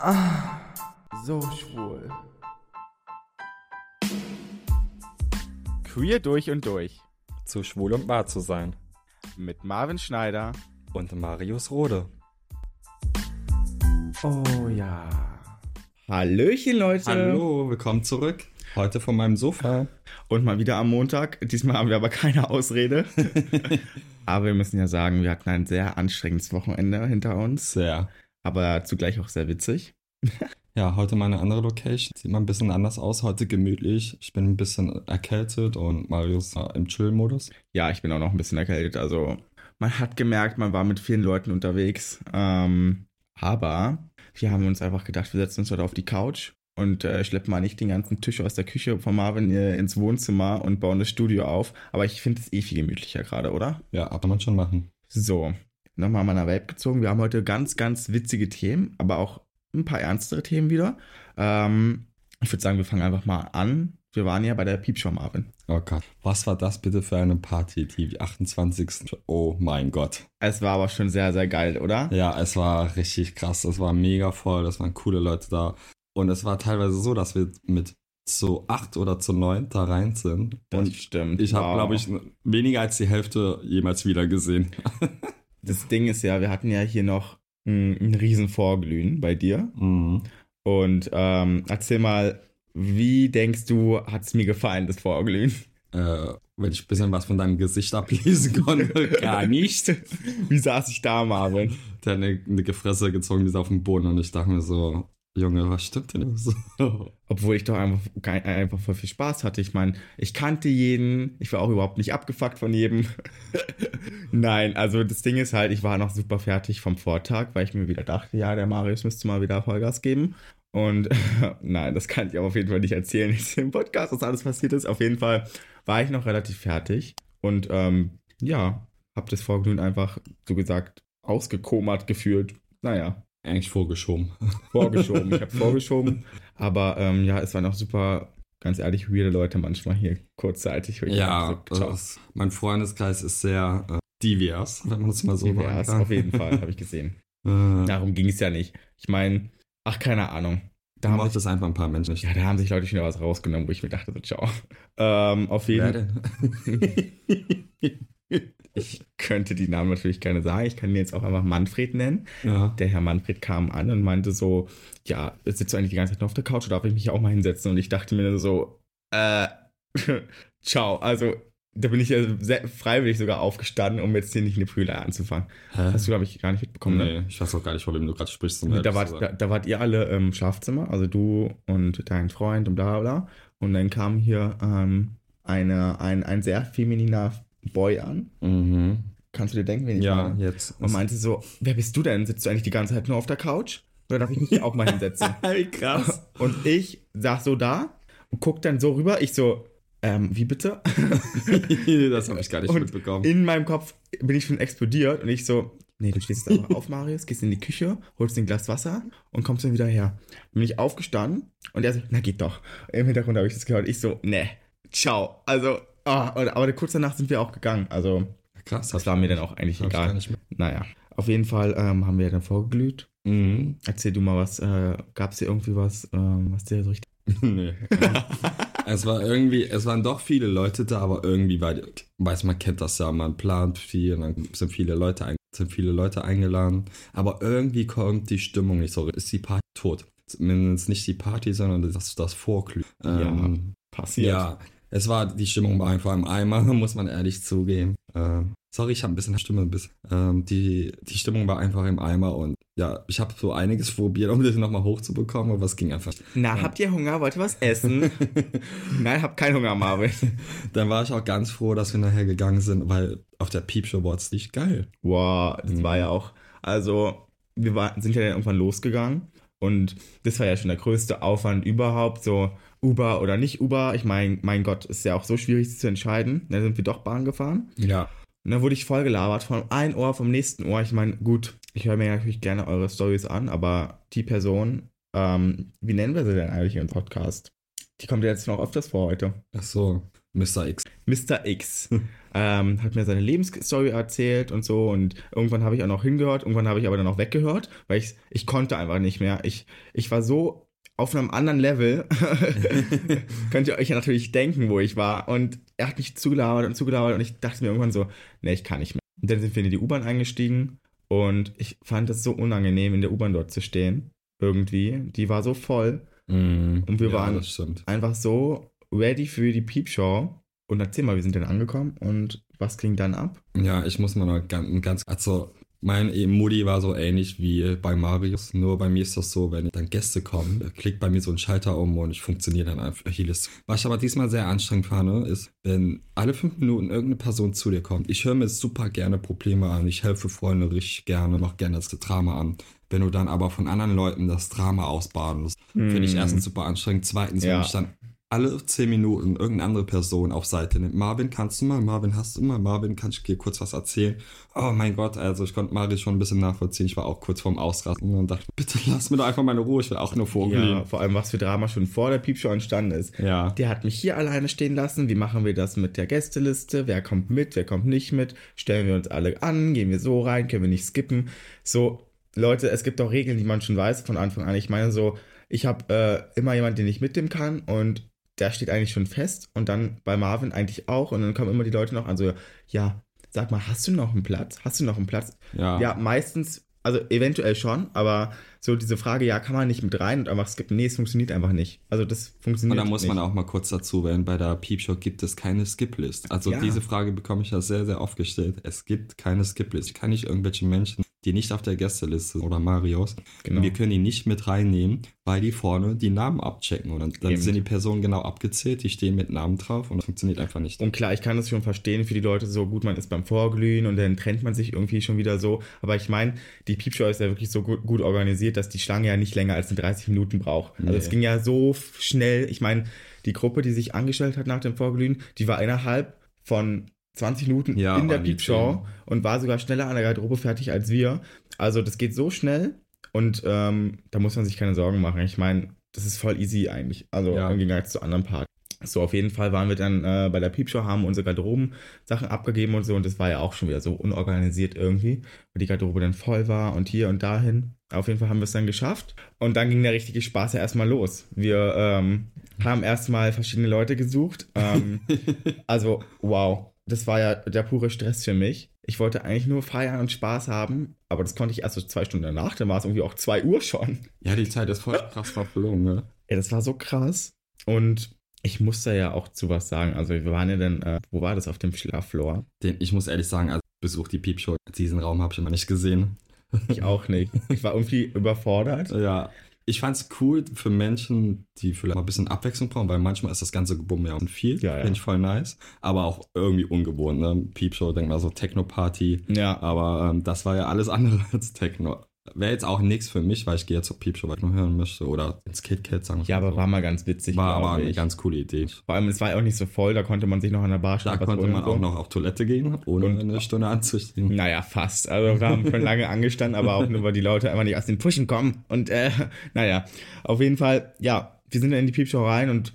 Ah, so schwul. Queer durch und durch. Zu schwul und wahr zu sein. Mit Marvin Schneider und Marius Rode. Oh ja. Hallöchen, Leute. Hallo, willkommen zurück. Heute von meinem Sofa. Und mal wieder am Montag. Diesmal haben wir aber keine Ausrede. aber wir müssen ja sagen, wir hatten ein sehr anstrengendes Wochenende hinter uns. Sehr. Aber zugleich auch sehr witzig. ja, heute mal eine andere Location. Sieht mal ein bisschen anders aus. Heute gemütlich. Ich bin ein bisschen erkältet und Marius im Chill-Modus. Ja, ich bin auch noch ein bisschen erkältet. Also, man hat gemerkt, man war mit vielen Leuten unterwegs. Ähm, aber wir haben uns einfach gedacht, wir setzen uns heute auf die Couch und äh, schleppen mal nicht den ganzen Tisch aus der Küche von Marvin äh, ins Wohnzimmer und bauen das Studio auf. Aber ich finde es eh viel gemütlicher gerade, oder? Ja, kann man schon machen. So, nochmal meiner Vape gezogen. Wir haben heute ganz, ganz witzige Themen, aber auch ein paar ernstere Themen wieder. Ähm, ich würde sagen, wir fangen einfach mal an. Wir waren ja bei der Piepshow, Marvin. Oh Gott, was war das bitte für eine Party, die 28. Oh mein Gott. Es war aber schon sehr, sehr geil, oder? Ja, es war richtig krass. Es war mega voll, es waren coole Leute da. Und es war teilweise so, dass wir mit zu acht oder zu neun da rein sind. Das und stimmt. Ich habe, Wow. glaube ich, weniger als die Hälfte jemals wieder gesehen. Das Ding ist ja, wir hatten ja hier noch ein, ein riesen Vorglühen bei dir. mhm. Und ähm, erzähl mal, wie denkst du, hat es mir gefallen, das Vorglühen? äh, wenn ich ein bisschen was von deinem Gesicht ablesen konnte, gar nicht. Wie saß ich da, Marvin? Der hat eine, eine Gefresse gezogen, die ist auf dem Boden und ich dachte mir so, Junge, was stimmt denn so? Obwohl ich doch einfach, einfach voll viel Spaß hatte. Ich meine, ich kannte jeden, ich war auch überhaupt nicht abgefuckt von jedem. Nein, also das Ding ist halt, ich war noch super fertig vom Vortag, weil ich mir wieder dachte, ja, der Marius müsste mal wieder Vollgas geben. Und nein, das kann ich aber auf jeden Fall nicht erzählen jetzt im Podcast, was alles passiert ist. Auf jeden Fall war ich noch relativ fertig und ähm, ja, hab das Vorglühen einfach, so gesagt, ausgekomert gefühlt. Naja, Eigentlich vorgeschoben. vorgeschoben. Ich habe vorgeschoben. Aber ähm, ja, es waren auch super, ganz ehrlich, weirde Leute manchmal hier kurzzeitig. Ja, das, mein Freundeskreis ist sehr äh, divers, wenn man das mal so Divers, sagen kann. auf jeden Fall, habe ich gesehen. Äh, Darum ging es ja nicht. Ich meine, ach, keine Ahnung. Da haben, sich, einfach ein paar Menschen ja, da haben sich Leute schon wieder was rausgenommen, wo ich mir dachte, so, ciao. Ähm, auf jeden denn? Ich könnte die Namen natürlich gerne sagen. Ich kann ihn jetzt auch einfach Manfred nennen. ja. Der Herr Manfred kam an und meinte so, ja, sitzt du eigentlich die ganze Zeit nur auf der Couch oder darf ich mich auch mal hinsetzen? Und ich dachte mir nur so, äh, ciao. Also, da bin ich ja sehr freiwillig sogar aufgestanden, um jetzt hier nicht eine Prügelei anzufangen. Hä? Hast du, glaube ich, gar nicht mitbekommen, ne? Nee, ich weiß auch gar nicht, von wem du gerade sprichst. um Da wart, da, da wart ihr alle im Schlafzimmer, also du und dein Freund und bla bla. bla. Und dann kam hier ähm, eine, ein, ein sehr femininer Boy an. Mhm. Kannst du dir denken, wen ich Ja, meine? jetzt. Und meinte so, wer bist du denn? Sitzt du eigentlich die ganze Zeit nur auf der Couch? Oder darf ich mich auch mal hinsetzen? Wie krass. Und ich saß so da und guck dann so rüber. Ich so, ähm, wie bitte? das habe ich gar nicht Und mitbekommen. In meinem Kopf bin ich schon explodiert und ich so, nee, du stehst jetzt einfach auf, Marius, gehst in die Küche, holst ein Glas Wasser und kommst dann wieder her. Bin ich aufgestanden und er so, na geht doch. Im Hintergrund habe ich das gehört. Ich so, nee, ciao. Also, und- aber kurz danach sind wir auch gegangen. Also, krass. das war mir dann auch eigentlich egal. Naja, auf jeden Fall ähm, haben wir dann vorgeglüht. Mhm. Erzähl du mal was, äh, gab es dir irgendwie was, ähm, was dir so richtig... nee. es war irgendwie, es waren doch viele Leute da, aber irgendwie war, weiß man kennt das ja, man plant viel und dann sind viele Leute, ein, sind viele Leute eingeladen, aber irgendwie kommt die Stimmung nicht so, ist die Party tot. Zumindest nicht die Party, sondern das, das Vorglühen. Ähm, passiert? ja, es war, die Stimmung war einfach im Eimer, muss man ehrlich zugeben. Ähm, sorry, ich habe ein bisschen Stimme, ein bisschen. Ähm, die, die Stimmung war einfach im Eimer und ja, ich habe so einiges probiert, um das nochmal hochzubekommen, aber es ging einfach. Na, habt ihr Hunger? Wollt ihr was essen? Nein, hab keinen Hunger, Marvin. Dann war ich auch ganz froh, dass wir nachher gegangen sind, weil auf der Peepshow war es nicht geil. Wow, das Mhm. war ja auch, also wir war, sind ja dann irgendwann losgegangen und das war ja schon der größte Aufwand überhaupt, so Uber oder nicht Uber. Ich meine, mein Gott, ist ja auch so schwierig zu entscheiden. Dann sind wir doch Bahn gefahren Ja. und dann wurde ich voll gelabert von einem Ohr vom nächsten Ohr. Ich meine, gut, ich höre mir natürlich gerne eure Stories an, aber die Person, ähm, wie nennen wir sie denn eigentlich im Podcast? Die kommt ja jetzt noch öfters vor heute. Ach so, Mr. X. Mr. X. ähm, hat mir seine Lebensstory erzählt und so und irgendwann habe ich auch noch hingehört, irgendwann habe ich aber dann auch weggehört, weil ich, ich konnte einfach nicht mehr. Ich, ich war so auf einem anderen Level, könnt ihr euch ja natürlich denken, wo ich war. Und er hat mich zugelabert und zugelabert und ich dachte mir irgendwann so, nee, ich kann nicht mehr. Und dann sind wir in die U-Bahn eingestiegen und ich fand es so unangenehm, in der U-Bahn dort zu stehen. Irgendwie. Die war so voll. Mm, Und wir ja, waren das einfach so ready für die Piepshow. Und erzähl mal, wie sind denn angekommen und was ging dann ab? Ja, ich muss mal noch ganz, ganz also mein Moody war so ähnlich wie bei Marius, nur bei mir ist das so, wenn dann Gäste kommen, klickt bei mir so ein Schalter um und ich funktioniere dann einfach vieles. Was ich aber diesmal sehr anstrengend fand, ist, wenn alle fünf Minuten irgendeine Person zu dir kommt. Ich höre mir super gerne Probleme an, ich helfe Freunde richtig gerne, mach gerne das Drama an. Wenn du dann aber von anderen Leuten das Drama ausbaden musst, finde ich Mm. erstens super anstrengend. Zweitens, Ja. wenn ich dann alle zehn Minuten irgendeine andere Person auf Seite nimmt. Marvin, kannst du mal? Marvin, hast du mal? Marvin, kann ich dir kurz was erzählen? Oh mein Gott, also ich konnte Marius schon ein bisschen nachvollziehen. Ich war auch kurz vorm Ausrasten und dachte, bitte lass mir doch einfach meine Ruhe. Ich will auch nur Ja, vorglühen. vor allem, was für Drama schon vor der Piepshow entstanden ist. Ja. Der hat mich hier alleine stehen lassen. Wie machen wir das mit der Gästeliste? Wer kommt mit? Wer kommt nicht mit? Stellen wir uns alle an? Gehen wir so rein? Können wir nicht skippen? So, Leute, es gibt auch Regeln, die man schon weiß von Anfang an. Ich meine so, ich habe äh, immer jemanden, den ich mitnehmen kann und der steht eigentlich schon fest und dann bei Marvin eigentlich auch und dann kommen immer die Leute noch an so, ja, sag mal, hast du noch einen Platz? Hast du noch einen Platz? Ja. Ja, meistens, also eventuell schon, aber so diese Frage, ja, kann man nicht mit rein und einfach skippen? Nee, es funktioniert einfach nicht. Also das Und funktioniert da muss nicht. man auch mal kurz dazu werden, bei der Peepshow gibt es keine Skip-List. Also Ja. diese Frage bekomme ich ja sehr, sehr oft gestellt. Es gibt keine Skip-List. Ich kann nicht irgendwelche Menschen, die nicht auf der Gästeliste sind oder Marios, Genau. wir können die nicht mit reinnehmen, weil die vorne die Namen abchecken. Und dann, dann sind die Personen genau abgezählt, die stehen mit Namen drauf und das funktioniert einfach nicht. Und klar, ich kann das schon verstehen für die Leute, so gut man ist beim Vorglühen und dann trennt man sich irgendwie schon wieder so. Aber ich meine, die Piepshow ist ja wirklich so gut, gut organisiert, dass die Schlange ja nicht länger als 30 Minuten braucht. Also Nee. es ging ja so schnell. Ich meine, die Gruppe, die sich angestellt hat nach dem Vorglühen, die war innerhalb von 20 Minuten Ja, in der zehn. und war sogar schneller an der Garderobe fertig als wir. Also das geht so schnell und ähm, da muss man sich keine Sorgen machen. Ich meine, das ist voll easy eigentlich. Also Ja. im Gegensatz zu anderen Partys. So, auf jeden Fall waren wir dann äh, bei der Piepshow, haben unsere Garderoben-Sachen abgegeben und so. Und das war ja auch schon wieder so unorganisiert irgendwie, weil die Garderobe dann voll war und hier und dahin. Auf jeden Fall haben wir es dann geschafft. Und dann ging der richtige Spaß ja erstmal los. Wir ähm, haben erstmal verschiedene Leute gesucht. Ähm, also, wow. Das war ja der pure Stress für mich. Ich wollte eigentlich nur feiern und Spaß haben, aber das konnte ich erst so zwei Stunden danach. Dann war es irgendwie auch zwei Uhr schon. Ja, die Zeit ist voll krass verflogen, ne? Ja, das war so krass. Und ich musste ja auch zu was sagen. Also wir waren ja dann, äh, wo war das, auf dem Schlaffloor? Den, ich muss ehrlich sagen, also Besuch die Piepshow, diesen Raum habe ich immer nicht gesehen. Ich auch nicht. Ich war irgendwie überfordert. Ja, ich fand's cool für Menschen, die vielleicht mal ein bisschen Abwechslung brauchen, weil manchmal ist das ganze Gebumme ja und viel. Ja, ja. Finde ich voll nice. Aber auch irgendwie ungewohnt, ne? Piepshow, denk mal so Techno-Party. Ja, Aber ähm, das war ja alles andere als Techno. Wäre jetzt auch nichts für mich, weil ich gehe jetzt zur Piepshow, weil ich noch hören möchte. Oder ins KitKat sagen. ja, aber so. war mal ganz witzig. war aber eine ich. ganz coole Idee. Vor allem, es war auch nicht so voll, da konnte man sich noch an der Bar Da schlafen. konnte man auch noch auf Toilette gehen, ohne Und- eine Stunde anzustehen. Naja, fast. Also wir haben schon lange angestanden, aber auch nur, weil die Leute einfach nicht aus den Pushen kommen. Und äh, naja, auf jeden Fall, ja, wir sind dann in die Piepshow rein und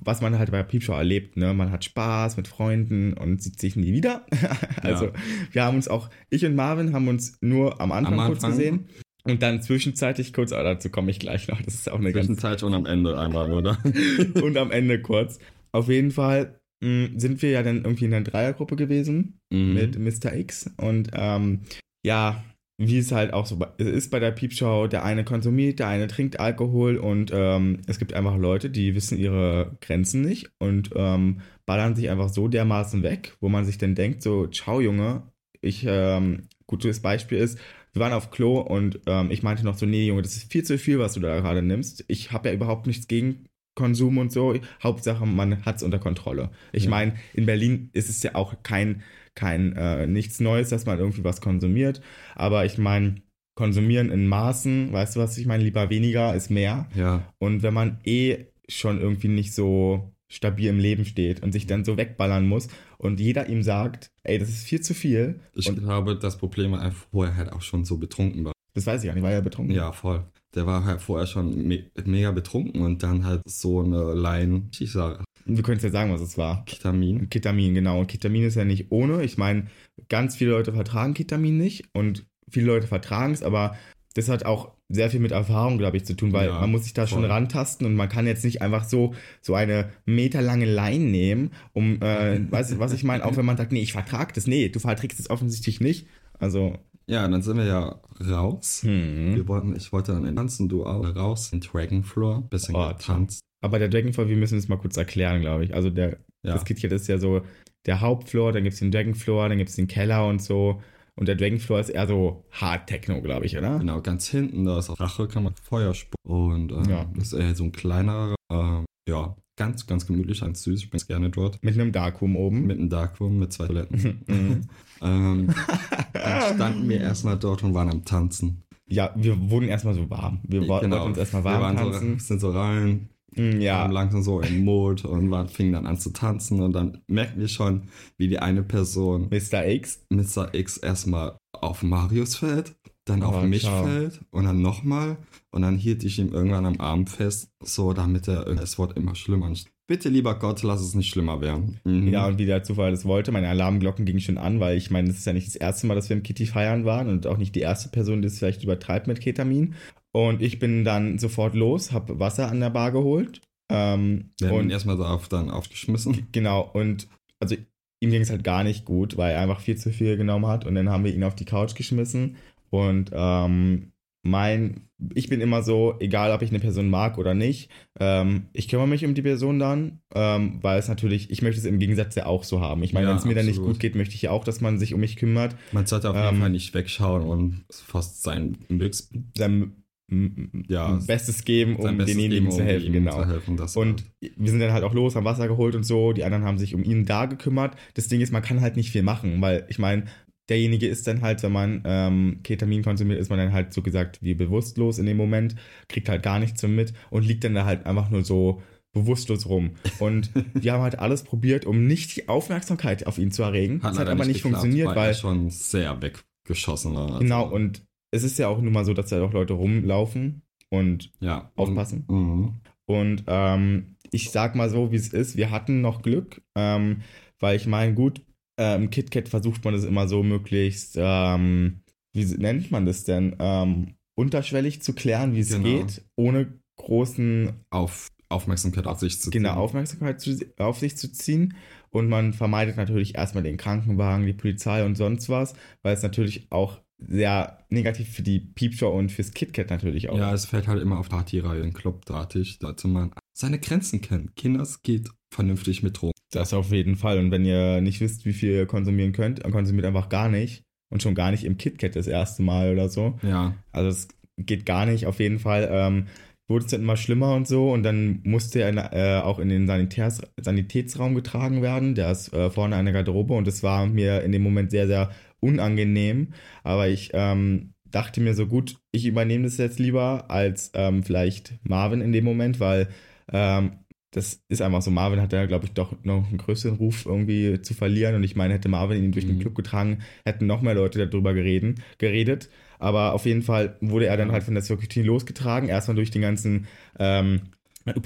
was man halt bei Piepshow erlebt, ne? Man hat Spaß mit Freunden und sieht sich nie wieder. also Ja. wir haben uns auch, ich und Marvin haben uns nur am Anfang, Am kurz Anfang? gesehen. Und dann zwischenzeitlich kurz, aber dazu komme ich gleich noch. Das ist auch eine ganz Zwischenzeit und am Ende einmal, oder? und am Ende kurz. Auf jeden Fall mh, sind wir ja dann irgendwie in einer Dreiergruppe gewesen Mhm. mit Mr. X. Und ähm, ja, wie es halt auch so ist bei der Piepshow, der eine konsumiert, der eine trinkt Alkohol und ähm, es gibt einfach Leute, die wissen ihre Grenzen nicht und ähm, ballern sich einfach so dermaßen weg, wo man sich dann denkt, so, ciao Junge, ich, ähm, gutes Beispiel ist, wir waren auf Klo und ähm, ich meinte noch so, nee Junge, das ist viel zu viel, was du da gerade nimmst. Ich habe ja überhaupt nichts gegen Konsum und so. Hauptsache, man hat es unter Kontrolle. Ich Ja. meine, in Berlin ist es ja auch kein, kein äh, nichts Neues, dass man irgendwie was konsumiert. Aber ich meine, konsumieren in Maßen, weißt du, was ich meine? Lieber weniger ist mehr. Ja. Und wenn man eh schon irgendwie nicht so stabil im Leben steht und sich dann so wegballern muss und jeder ihm sagt, ey, das ist viel zu viel. Ich und glaube, das Problem war einfach, vorher halt auch schon so betrunken war. das weiß ich gar nicht, war ja betrunken. Ja, voll. Der war halt vorher schon me mega betrunken und dann halt so eine Line, ich sag, Wir können es ja sagen, was es war. Ketamin. Ketamin, genau. Und Ketamin ist ja nicht ohne. Ich meine, ganz viele Leute vertragen Ketamin nicht und viele Leute vertragen es, aber das hat auch sehr viel mit Erfahrung, glaube ich, zu tun, weil Ja, man muss sich da schon voll. rantasten und man kann jetzt nicht einfach so, so eine meterlange Line nehmen, um, äh, weißt du, was ich meine? Auch wenn man sagt, nee, ich vertrag das. Nee, du verträgst es offensichtlich nicht. Also, Ja, dann sind wir ja raus. hm. Wir wollten, ich wollte dann tanzen, du auch raus in Dragonfloor, bisschen Oh, getanzt. Aber der Dragonfloor, wir müssen es mal kurz erklären, glaube ich. Also der, Ja. das KitKat ist ja so der Hauptfloor, dann gibt es den Dragonfloor, dann gibt es den Keller und so. Und der Dragonfloor ist eher so Hard Techno, glaube ich, oder? Genau, ganz hinten, da ist auch Rache, kann man Feuer spucken. Und ähm, Ja. das ist eher so ein kleinerer, ähm, ja, ganz, ganz gemütlich, ganz süß. Ich bin gerne dort. Mit einem Darkroom oben. Mit einem Darkroom, mit zwei Toiletten. Mhm. ähm, dann standen wir erstmal dort und waren am Tanzen. ja, wir wurden erstmal so warm. Wir wo- wollten uns erstmal warm Genau. wir waren tanzen. So, sind so rein, ja, waren langsam so im Mode und waren, fingen dann an zu tanzen. Und dann merkten wir schon, wie die eine Person, Mr. X. Mr. X, erstmal auf Marius fällt, dann Oh, auf mich ciao. fällt und dann nochmal. Und dann hielt ich ihm irgendwann am Arm fest, so damit er es wird immer schlimmer. Bitte, lieber Gott, lass es nicht schlimmer werden. Mhm. Ja, und wie der Zufall das wollte, meine Alarmglocken gingen schon an, weil ich meine, das ist ja nicht das erste Mal, dass wir im Kitty feiern waren und auch nicht die erste Person, die es vielleicht übertreibt mit Ketamin. Und ich bin dann sofort los, habe Wasser an der Bar geholt. Ähm, Wir und erstmal so auf, dann aufgeschmissen. genau, und also ihm ging es halt gar nicht gut, weil er einfach viel zu viel genommen hat. Und dann haben wir ihn auf die Couch geschmissen. Und ähm, mein, ich bin immer so, egal ob ich eine Person mag oder nicht, ähm, ich kümmere mich um die Person dann, ähm, weil es natürlich, ich möchte es im Gegensatz ja auch so haben. Ich meine, Ja, wenn es mir dann nicht gut geht, möchte ich ja auch, dass man sich um mich kümmert. Man sollte auf Ähm, jeden Fall nicht wegschauen und fast sein Glücks, Sein Ja, Bestes geben, um Bestes denjenigen geben, zu helfen, genau. Zu helfen, das Und wir sind dann halt auch los, haben Wasser geholt und so. Die anderen haben sich um ihn da gekümmert. Das Ding ist, man kann halt nicht viel machen, weil ich meine, derjenige ist dann halt, wenn man ähm, Ketamin konsumiert, ist man dann halt so gesagt wie bewusstlos in dem Moment, kriegt halt gar nichts mit und liegt dann da halt einfach nur so bewusstlos rum. Und wir haben halt alles probiert, um nicht die Aufmerksamkeit auf ihn zu erregen. hat das hat aber nicht geklappt, funktioniert, weil weil er schon sehr weggeschossen war. Also, genau und es ist ja auch nun mal so, dass da auch Leute rumlaufen und ja. aufpassen. Mhm. Und ähm, ich sag mal so, wie es ist. Wir hatten noch Glück, ähm, weil ich meine, gut, äh, im KitKat versucht man das immer so möglichst, ähm, wie nennt man das denn, ähm, unterschwellig zu klären, wie es Genau. geht, ohne großen Auf Aufmerksamkeit auf sich zu genau, ziehen. Aufmerksamkeit zu, auf sich zu ziehen. Und man vermeidet natürlich erstmal den Krankenwagen, die Polizei und sonst was, weil es natürlich auch sehr negativ für die Piepshow und fürs KitKat natürlich auch Ja, es fällt halt immer auf Partyreihe in Clubdrahtig, sollte man seine Grenzen kennen. Kinders geht vernünftig mit Drogen. Das auf jeden Fall. Und wenn ihr nicht wisst, wie viel ihr konsumieren könnt, dann konsumiert einfach gar nicht. Und schon gar nicht im KitKat das erste Mal oder so. Ja, Also es geht gar nicht. Auf jeden Fall ähm, wurde es dann immer schlimmer und so. Und dann musste er äh, auch in den Sanitärs Sanitätsraum getragen werden. Der ist äh, vorne an der Garderobe. Und das war mir in dem Moment sehr, sehr unangenehm. Aber ich ähm, dachte mir so, gut, ich übernehme das jetzt lieber als ähm, vielleicht Marvin in dem Moment, weil ähm, das ist einfach so. Marvin hat ja, glaube ich, doch noch einen größeren Ruf irgendwie zu verlieren. Und ich meine, hätte Marvin ihn durch den Mhm. Club getragen, hätten noch mehr Leute darüber gereden, geredet. Aber auf jeden Fall wurde er dann halt von der Security losgetragen. Erstmal durch den ganzen ähm,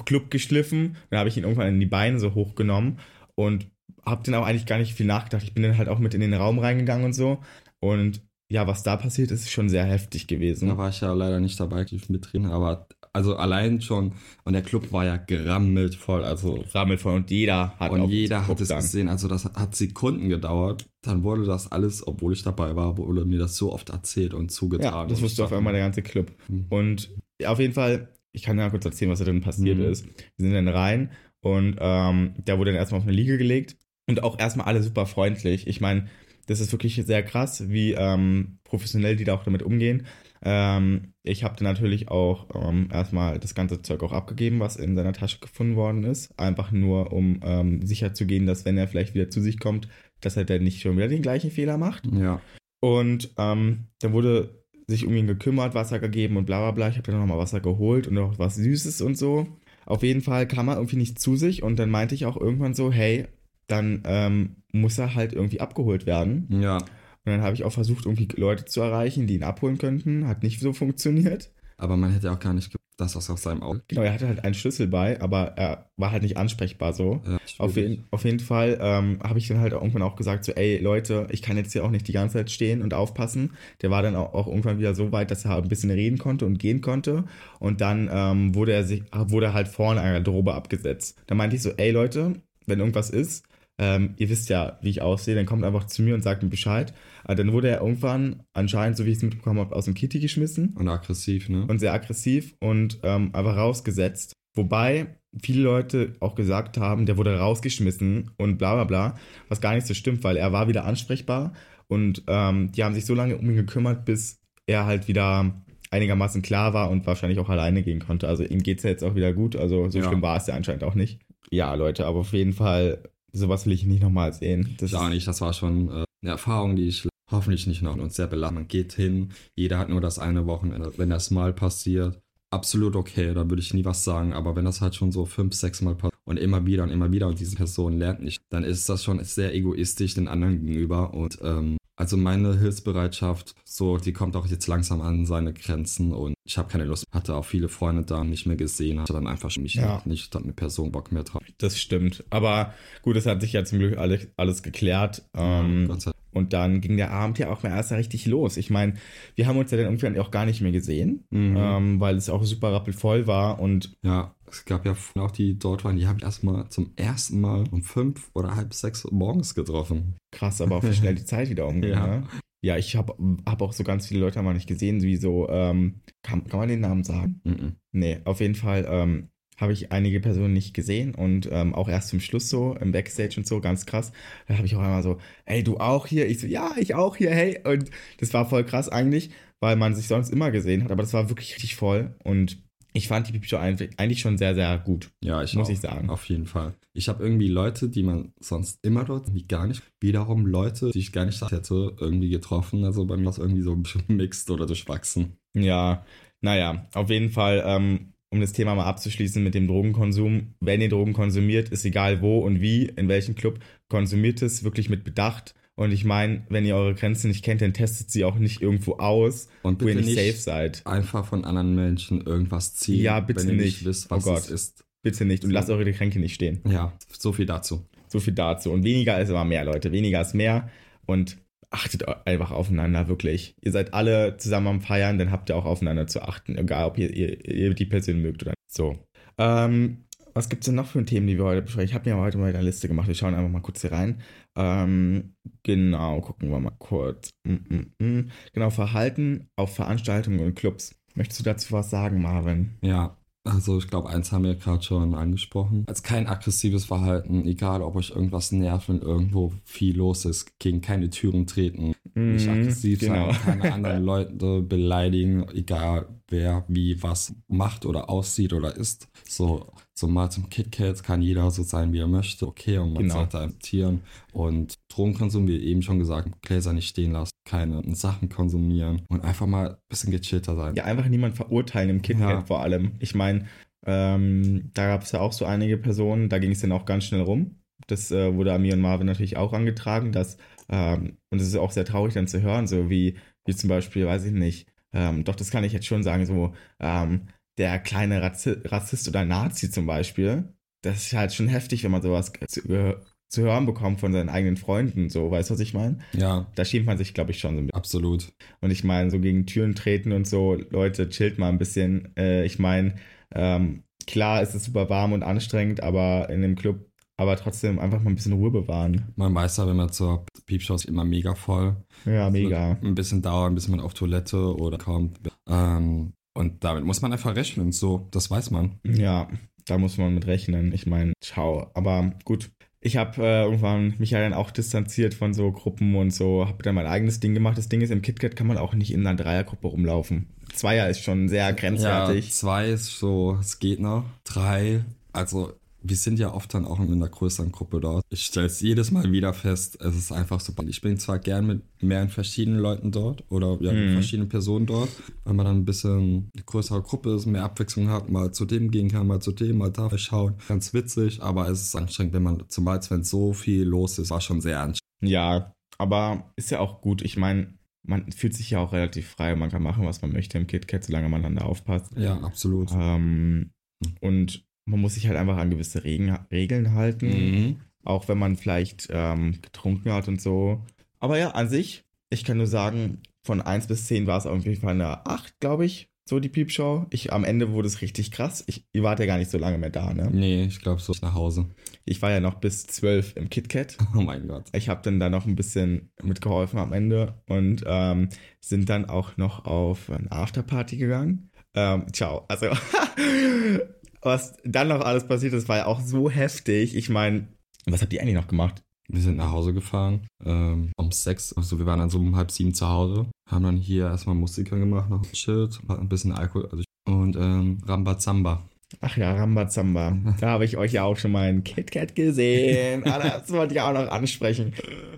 Club geschliffen. Dann habe ich ihn irgendwann in die Beine so hochgenommen und habe dann auch eigentlich gar nicht viel nachgedacht. Ich bin dann halt auch mit in den Raum reingegangen und so. Und ja, was da passiert ist, ist schon sehr heftig gewesen. da war ich ja leider nicht dabei, tief mit drin, aber also allein schon, und der Club war ja gerammelt voll, also Rammelt voll und jeder hat und jeder hat es dann. gesehen, also das hat Sekunden gedauert, dann wurde das alles, obwohl ich dabei war, wurde mir das so oft erzählt und zugetragen. Ja, das wusste ich auf einmal der ganze Club. Mhm. Und auf jeden Fall, ich kann ja kurz erzählen, was da drin passiert Mhm. ist. Wir sind dann rein und ähm, der wurde dann erstmal auf eine Liege gelegt und auch erstmal alle super freundlich. Ich meine, das ist wirklich sehr krass, wie ähm, professionell die da auch damit umgehen. Ähm, ich habe dann natürlich auch ähm, erstmal das ganze Zeug auch abgegeben, was in seiner Tasche gefunden worden ist. Einfach nur, um ähm, sicher zu gehen, dass wenn er vielleicht wieder zu sich kommt, dass er dann nicht schon wieder den gleichen Fehler macht. Ja, Und ähm, dann wurde sich um ihn gekümmert, Wasser gegeben und bla bla bla. Ich habe dann nochmal Wasser geholt und noch was Süßes und so. Auf jeden Fall kam er irgendwie nicht zu sich und dann meinte ich auch irgendwann so, hey, dann ähm, muss er halt irgendwie abgeholt werden. ja, Und dann habe ich auch versucht, irgendwie Leute zu erreichen, die ihn abholen könnten. Hat nicht so funktioniert. aber man hätte auch gar nicht das aus seinem Auge. Genau, er hatte halt einen Schlüssel bei, aber er war halt nicht ansprechbar so. Ja, Auf, jeden, auf jeden Fall ähm, habe ich dann halt irgendwann auch gesagt, so, ey Leute, ich kann jetzt hier auch nicht die ganze Zeit stehen und aufpassen. Der war dann auch, auch irgendwann wieder so weit, dass er ein bisschen reden konnte und gehen konnte. Und dann ähm, wurde er sich, wurde halt vorne an der Garderobe abgesetzt. Da meinte ich so, ey Leute, wenn irgendwas ist, ähm, ihr wisst ja, wie ich aussehe, dann kommt einfach zu mir und sagt mir Bescheid. Aber dann wurde er irgendwann anscheinend, so wie ich es mitbekommen habe, aus dem Kitty geschmissen Und aggressiv, ne? und sehr aggressiv und ähm, einfach rausgesetzt. Wobei viele Leute auch gesagt haben, der wurde rausgeschmissen und bla bla bla, was gar nicht so stimmt, weil er war wieder ansprechbar und ähm, die haben sich so lange um ihn gekümmert, bis er halt wieder einigermaßen klar war und wahrscheinlich auch alleine gehen konnte. Also ihm geht es ja jetzt auch wieder gut, also so Ja. schlimm war es ja anscheinend auch nicht. Ja, Leute, aber auf jeden Fall, sowas will ich nicht nochmal sehen. Das Ich auch nicht, das war schon äh, eine Erfahrung, die ich hoffentlich nicht noch und sehr belastend. Man geht hin, jeder hat nur das eine Wochenende. Wenn das mal passiert, absolut okay, da würde ich nie was sagen. Aber wenn das halt schon so fünf, sechs Mal passiert und immer wieder und immer wieder und diese Person lernt nicht, dann ist das schon sehr egoistisch den anderen gegenüber. Und ähm, also meine Hilfsbereitschaft, so, die kommt auch jetzt langsam an seine Grenzen und ich habe keine Lust. Hatte auch viele Freunde da nicht mehr gesehen, hatte dann einfach mich Ja. nicht, hat eine Person Bock mehr drauf. Das stimmt. Aber gut, es hat sich ja zum Glück alles, alles geklärt. Ähm, Gott sei und dann ging der Abend ja auch mal erst richtig los. Ich meine, wir haben uns ja dann irgendwie auch gar nicht mehr gesehen, Mhm. ähm, weil es auch super rappelvoll war. Und Ja, es gab ja auch die dort waren, die habe ich erstmal zum ersten Mal um fünf oder halb sechs morgens getroffen. krass, aber auch wie schnell die Zeit wieder umging. Ja. Ne? Ja, ich habe hab auch so ganz viele Leute mal nicht gesehen, wie so, ähm, kann, kann man den Namen sagen? Mhm. Nee, auf jeden Fall ähm, habe ich einige Personen nicht gesehen und ähm, auch erst zum Schluss so im Backstage und so, ganz krass. Da habe ich auch einmal so, hey, du auch hier? Ich so, ja, ich auch hier, hey. Und das war voll krass eigentlich, weil man sich sonst immer gesehen hat, aber das war wirklich richtig voll und ich fand die Pipi Show eigentlich schon sehr, sehr gut. Ja, ich Muss auch, ich sagen. Auf jeden Fall. Ich habe irgendwie Leute, die man sonst immer dort, die gar nicht, wiederum Leute, die ich gar nicht hätte, irgendwie getroffen. Also bei mir war es irgendwie so ein bisschen mixed oder durchwachsen. Ja, naja, auf jeden Fall, ähm, um das Thema mal abzuschließen mit dem Drogenkonsum, wenn ihr Drogen konsumiert, ist egal wo und wie, in welchem Club, konsumiert es wirklich mit Bedacht. Und ich meine, wenn ihr eure Grenzen nicht kennt, dann testet sie auch nicht irgendwo aus, Und wo ihr nicht, safe seid. einfach von anderen Menschen irgendwas ziehen, Ja, bitte wenn ihr nicht. nicht wisst, Oh was Gott. es ist. Bitte nicht und So. lasst eure Getränke nicht stehen. Ja, so viel dazu. So viel dazu. Und weniger ist immer mehr, Leute. Weniger ist mehr. Und achtet einfach aufeinander, wirklich. Ihr seid alle zusammen am Feiern, dann habt ihr auch aufeinander zu achten. Egal, ob ihr, ihr, ihr die Person mögt oder nicht. So. Ähm, was gibt es denn noch für Themen, die wir heute besprechen? Ich habe mir heute mal eine Liste gemacht. Wir schauen einfach mal kurz hier rein. Ähm, genau, gucken wir mal kurz. Mm, mm, mm. Genau, Verhalten auf Veranstaltungen und Clubs. Möchtest du dazu was sagen, Marvin? Ja, also ich glaube, eins haben wir gerade schon angesprochen. Als kein aggressives Verhalten, egal ob euch irgendwas nervt, wenn irgendwo viel los ist, gegen keine Türen treten, nicht Mhm, aggressiv genau. sein, keine anderen Leute beleidigen, egal wer wie was macht oder aussieht oder ist. So, so mal zum KitKat kann jeder so sein, wie er möchte, okay, und man Genau. sollte akzeptieren. Und Drogenkonsum, wie eben schon gesagt, Gläser nicht stehen lassen, keine Sachen konsumieren und einfach mal ein bisschen gechillter sein. Ja, einfach niemand verurteilen im KitKat Ja. vor allem. Ich meine, ähm, da gab es ja auch so einige Personen, da ging es dann auch ganz schnell rum. Das äh, wurde an mir und Marvin natürlich auch angetragen, dass, ähm, und es ist auch sehr traurig dann zu hören, so wie, wie zum Beispiel, weiß ich nicht, ähm, doch das kann ich jetzt schon sagen, so ähm, der kleine Razi Rassist oder Nazi zum Beispiel, das ist halt schon heftig, wenn man sowas zu, zu hören bekommt von seinen eigenen Freunden, so, weißt du, was ich meine? ja Da schämt man sich, glaube ich, schon so ein bisschen. absolut. Und ich meine, so gegen Türen treten und so, Leute, chillt mal ein bisschen. Äh, ich meine, ähm, klar ist es super warm und anstrengend, aber in dem Club, aber trotzdem einfach mal ein bisschen Ruhe bewahren. Man weiß ja, wenn man zur Piepshow ist, immer mega voll. Ja, mega. Ein bisschen dauern, bis man auf Toilette oder kommt. Ähm, und damit muss man einfach rechnen. So, das weiß man. Ja, da muss man mit rechnen. Ich meine, ciao. Aber gut. Ich habe äh, irgendwann mich ja dann auch distanziert von so Gruppen und so, habe dann mein eigenes Ding gemacht. Das Ding ist, im KitKat kann man auch nicht in einer Dreiergruppe rumlaufen. Zweier ist schon sehr Ja, grenzwertig. zwei ist so, es geht noch. Drei, also wir sind ja oft dann auch in einer größeren Gruppe dort. Ich stelle es jedes Mal wieder fest, es ist einfach so. Ich bin zwar gern mit mehreren verschiedenen Leuten dort oder ja, mit Mhm. verschiedenen Personen dort, weil man dann ein bisschen eine größere Gruppe ist, mehr Abwechslung hat, mal zu dem gehen kann, mal zu dem, mal da schauen. Ganz witzig, aber es ist anstrengend, wenn man, zumal wenn so viel los ist, war schon sehr anstrengend. Ja, aber ist ja auch gut. Ich meine, man fühlt sich ja auch relativ frei und man kann machen, was man möchte im KitKat, solange man dann da aufpasst. Ja, absolut. Ähm, und man muss sich halt einfach an gewisse Regen, Regeln halten, Mhm. auch wenn man vielleicht ähm, getrunken hat und so. Aber ja, an sich, ich kann nur sagen, von 1 bis 10 war es auf jeden Fall eine 8, glaube ich, so die Piepshow. Ich, am Ende wurde es richtig krass. Ich, ihr wart ja gar nicht so lange mehr da, ne? Nee, ich glaube so nach Hause. Ich war ja noch bis 12 im KitKat. Oh mein Gott. Ich habe dann da noch ein bisschen mitgeholfen am Ende und ähm, sind dann auch noch auf eine Afterparty gegangen. Ähm, ciao. Also, was dann noch alles passiert ist, war ja auch so heftig. Ich meine, was habt ihr eigentlich noch gemacht? Wir sind nach Hause gefahren, ähm, um sechs, also wir waren dann so um halb sieben zu Hause, haben dann hier erstmal Musiker gemacht, noch Shit, ein bisschen Alkohol also und ähm, Rambazamba. Ach ja, Rambazamba. Da habe ich euch ja auch schon mal in KitKat gesehen. Ah, Das wollte ich auch noch ansprechen.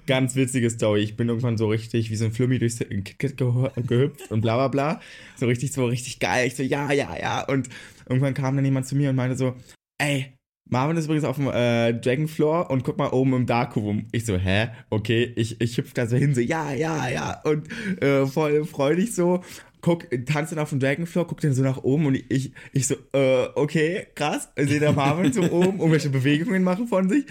Ganz witzige Story. Ich bin irgendwann so richtig wie so ein Flummi durchs KitKat geh gehüpft und bla bla bla. So richtig, so richtig geil. Ich so, ja, ja, ja. Und irgendwann kam dann jemand zu mir und meinte so, ey, Marvin ist übrigens auf dem äh, Dragonfloor und guck mal oben im Darkroom. Ich so, hä? Okay, ich, ich hüpf da so hin, so, ja, ja, ja. Und äh, voll freudig so. Guck, tanzt dann auf dem Dragonfloor, guckt dann so nach oben und ich, ich so, äh, okay, krass. Sehe der Marvin so oben, irgendwelche Bewegungen machen von sich.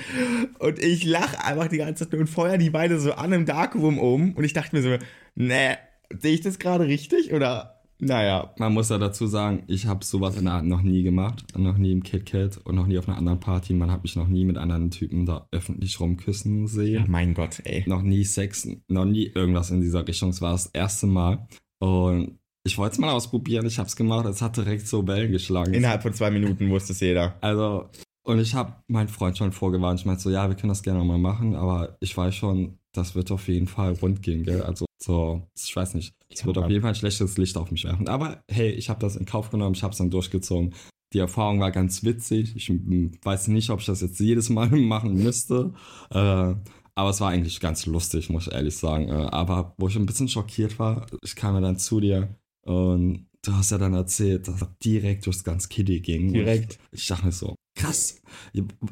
Und ich lache einfach die ganze Zeit und feuer die beide so an im Darkroom oben. Und ich dachte mir so, ne, sehe ich das gerade richtig? Oder, naja, Man muss ja dazu sagen, ich habe sowas in der Art noch nie gemacht, noch nie im KitKat und noch nie auf einer anderen Party. Man hat mich noch nie mit anderen Typen da öffentlich rumküssen ja, sehen. mein Gott, ey. Noch nie Sex, noch nie irgendwas in dieser Richtung. Es war das erste Mal. Und ich wollte es mal ausprobieren, ich habe es gemacht, es hat direkt so Wellen geschlagen. Innerhalb von zwei Minuten wusste es jeder. Also, und ich habe meinen Freund schon vorgewarnt. Ich meinte so, ja, wir können das gerne mal machen, aber ich weiß schon, das wird auf jeden Fall rund gehen, gell? Also, so, ich weiß nicht. Es Ja, wird auf jeden Fall ein schlechtes Licht auf mich werfen. Aber hey, ich habe das in Kauf genommen, ich habe es dann durchgezogen. Die Erfahrung war ganz witzig. Ich mm, weiß nicht, ob ich das jetzt jedes Mal machen müsste. Äh, aber es war eigentlich ganz lustig, muss ich ehrlich sagen. Äh, aber wo ich ein bisschen schockiert war, ich kam ja dann zu dir und du hast ja dann erzählt, dass er direkt durchs ganz Kitty ging. Direkt. Ich, ich dachte mir so, krass.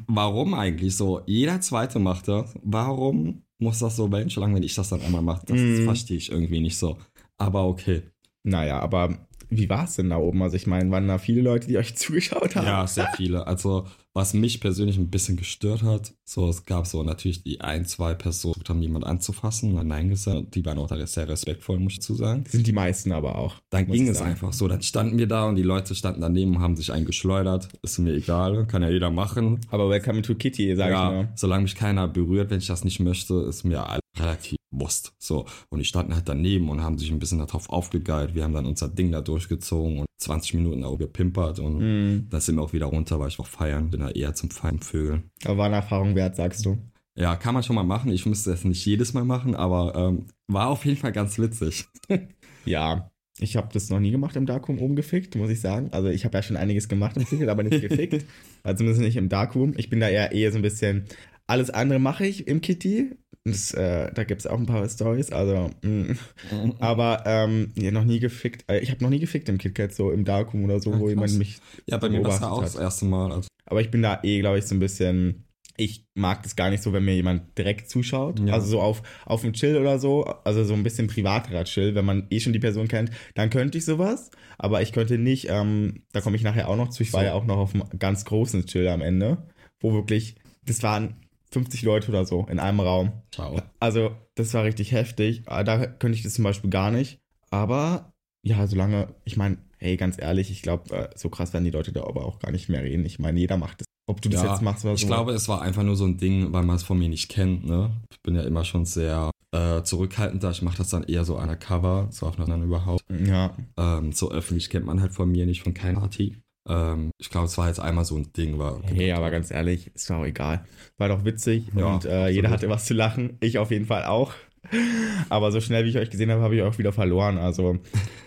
Warum eigentlich so? Jeder Zweite macht das. Warum muss das so Wellen schlagen, wenn ich das dann einmal mache? Das Mhm. verstehe ich irgendwie nicht so. Aber okay. Naja, aber wie war es denn da oben? Also ich meine, waren da viele Leute, die euch zugeschaut haben? Ja, sehr viele. Also, was mich persönlich ein bisschen gestört hat, so, es gab so natürlich die ein, zwei Personen, die haben, jemand anzufassen und Nein gesagt. Die waren auch da sehr respektvoll, muss ich zu sagen. Sind die meisten aber auch. Dann ging ich es sagen. einfach so. Dann standen wir da und die Leute standen daneben und haben sich eingeschleudert. Ist mir egal, kann ja jeder machen. Aber welcome to Kitty, sag ich ja, nur. solange mich keiner berührt, wenn ich das nicht möchte, ist mir all- relativ Wurst. So. Und die standen halt daneben und haben sich ein bisschen darauf aufgegeilt. Wir haben dann unser Ding da durchgezogen und 20 Minuten auch gepimpert und Mhm. dann sind wir auch wieder runter, weil ich auch feiern. Bin da eher zum Feiern Vögel. Aber war eine Erfahrung wert, sagst du. Ja, kann man schon mal machen. Ich müsste es nicht jedes Mal machen, aber ähm, war auf jeden Fall ganz witzig. Ja, ich habe das noch nie gemacht im Darkroom oben gefickt, muss ich sagen. Also ich habe ja schon einiges gemacht im Kitty, aber nicht gefickt. Also zumindest nicht im Darkroom. Ich bin da eher eher so ein bisschen. Alles andere mache ich im Kitty. Das, äh, da gibt es auch ein paar Stories. Also, mh. aber ähm, ja, noch nie gefickt. Äh, ich habe noch nie gefickt im KitKat, so im Darkroom oder so, Ah, wo jemand mich. Ja, bei mir war es ja auch beobachtet das hat. erste Mal. Also, Aber ich bin da eh, glaube ich, so ein bisschen. Ich mag das gar nicht so, wenn mir jemand direkt zuschaut. Ja. Also so auf, auf dem Chill oder so. Also so ein bisschen privaterer Chill. Wenn man eh schon die Person kennt, dann könnte ich sowas. Aber ich könnte nicht, ähm, da komme ich nachher auch noch zu. Ich war So. ja auch noch auf einem ganz großen Chill am Ende. Wo wirklich, das waren 50 Leute oder so in einem Raum. ciao. Also, das war richtig heftig. Ah, Da könnte ich das zum Beispiel gar nicht. Aber, ja, solange, ich meine, hey, ganz ehrlich, ich glaube, äh, so krass werden die Leute da aber auch gar nicht mehr reden. Ich meine, jeder macht das. Ob du das Ja, jetzt machst oder so. Ich glaube, es war einfach nur so ein Ding, weil man es von mir nicht kennt. Ne? Ich bin ja immer schon sehr äh, zurückhaltend da. Ich mache das dann eher so undercover, so auf einer anderen überhaupt. Ja, Ähm, so öffentlich kennt man halt von mir nicht, von keiner Party. Ähm, ich glaube, es war jetzt einmal so ein Ding. War, hey, aber ganz ehrlich, ist doch auch egal. War doch witzig Ja, und äh, jeder hatte was zu lachen. Ich auf jeden Fall auch. Aber so schnell, wie ich euch gesehen habe, habe ich auch wieder verloren. Also,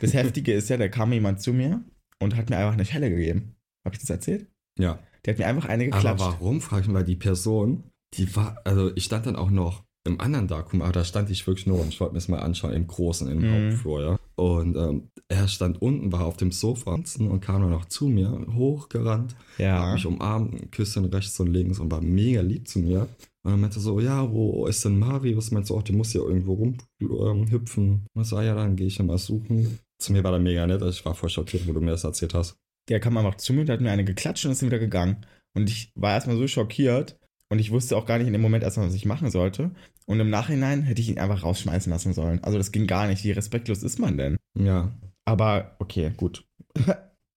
das Heftige ist ja, da kam jemand zu mir und hat mir einfach eine Schelle gegeben. Habe ich das erzählt? Ja. Der hat mir einfach eine Aber geklatscht. warum, frage ich mal, die Person, die war, also ich stand dann auch noch im anderen Darkroom, aber da stand ich wirklich nur und ich wollte mir das mal anschauen, im Großen, im Mhm. Hauptfloor, ja. Und ähm, er stand unten, war auf dem Sofa und kam dann noch zu mir, hochgerannt, hat Ja. mich umarmt, Küsschen rechts und links und war mega lieb zu mir. Und dann meinte er so, ja, wo ist denn Marius? Meinst du, auch, der muss ja irgendwo rumhüpfen. Ähm, und so, ah, ja, dann gehe ich ja mal suchen. Zu mir war der mega nett, also ich war voll schockiert, wo du mir das erzählt hast. Der kam einfach zu mir und hat mir eine geklatscht und ist dann wieder gegangen. Und ich war erstmal so schockiert und ich wusste auch gar nicht in dem Moment erstmal, was ich machen sollte. Und im Nachhinein hätte ich ihn einfach rausschmeißen lassen sollen. Also das ging gar nicht. Wie respektlos ist man denn? Ja. Aber okay, gut.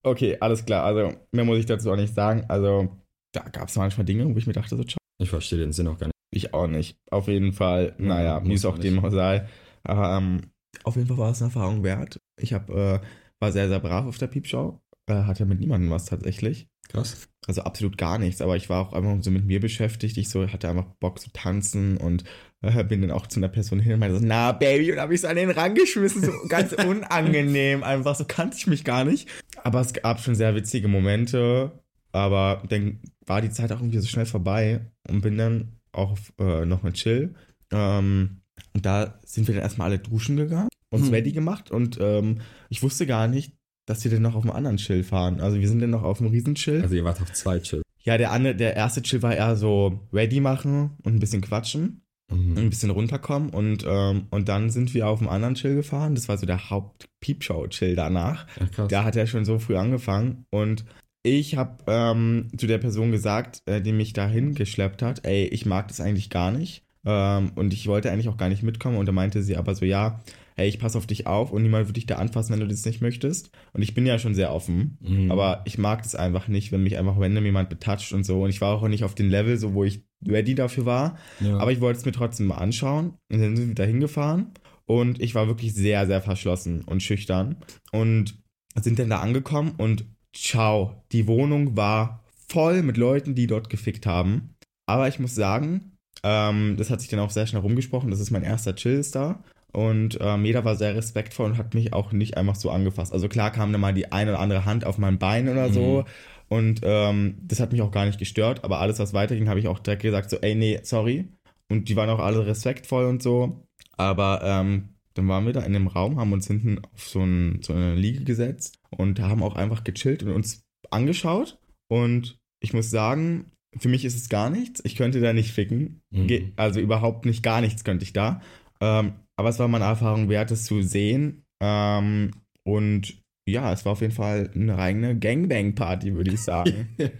okay, alles klar. Also mehr muss ich dazu auch nicht sagen. Also da gab es manchmal Dinge, wo ich mir dachte, so, ciao. Ich verstehe den Sinn auch gar nicht. Ich auch nicht. Auf jeden Fall, Ja, naja, wie muss es auch dem nicht. auch sei. Aber ähm, auf jeden Fall war es eine Erfahrung wert. Ich hab, äh, war sehr, sehr brav auf der Piepshow. Äh, hatte mit niemandem was tatsächlich. Krass. Also absolut gar nichts, aber ich war auch einfach so mit mir beschäftigt. Ich so hatte einfach Bock zu tanzen und äh, bin dann auch zu einer Person hin und meinte so, na Baby, und habe ich so an den Rang geschmissen, so ganz unangenehm, einfach so kannte ich mich gar nicht. Aber es gab schon sehr witzige Momente, aber dann war die Zeit auch irgendwie so schnell vorbei und bin dann auch äh, noch mit Chill. Ähm, und da sind wir dann erstmal alle duschen gegangen, uns Hm. ready gemacht und ähm, ich wusste gar nicht, dass wir dann noch auf einem anderen Chill fahren. Also wir sind dann noch auf einem Riesenchill. Also ihr wart auf zwei Chill. Ja, der, andere, der erste Chill war eher so ready machen und ein bisschen quatschen, Mhm. ein bisschen runterkommen und, ähm, und dann sind wir auf einen anderen Chill gefahren. Das war so der Haupt-Piepshow-Chill danach. Ja. Da hat er schon so früh angefangen und ich habe ähm, zu der Person gesagt, äh, die mich dahin geschleppt hat, ey, ich mag das eigentlich gar nicht ähm, und ich wollte eigentlich auch gar nicht mitkommen und da meinte sie aber so, ja, hey, ich passe auf dich auf und niemand wird dich da anfassen, wenn du das nicht möchtest. Und ich bin ja schon sehr offen, Mhm. aber ich mag das einfach nicht, wenn mich einfach random jemand betatscht und so. Und ich war auch nicht auf dem Level, so wo ich ready dafür war. ja. Aber ich wollte es mir trotzdem mal anschauen. Und dann sind wir da hingefahren. Und ich war wirklich sehr, sehr verschlossen und schüchtern. Und sind dann da angekommen und ciao, die Wohnung war voll mit Leuten, die dort gefickt haben. Aber ich muss sagen, ähm, das hat sich dann auch sehr schnell rumgesprochen. Das ist mein erster Chill ist da. Und ähm, jeder war sehr respektvoll und hat mich auch nicht einfach so angefasst. Also klar kam dann mal die eine oder andere Hand auf mein Bein oder so. Mhm. Und ähm, das hat mich auch gar nicht gestört. Aber alles, was weiterging, habe ich auch direkt gesagt, so, ey, nee, sorry. Und die waren auch alle respektvoll und so. Aber ähm, dann waren wir da in dem Raum, haben uns hinten auf so, ein, so eine Liege gesetzt und haben auch einfach gechillt und uns angeschaut. Und ich muss sagen, für mich ist es gar nichts. Ich könnte da nicht ficken. Mhm. Also überhaupt nicht, gar nichts könnte ich da. Ähm, aber es war meine Erfahrung wert, es zu sehen. Ähm, und ja, es war auf jeden Fall eine reine Gangbang-Party, würde ich sagen.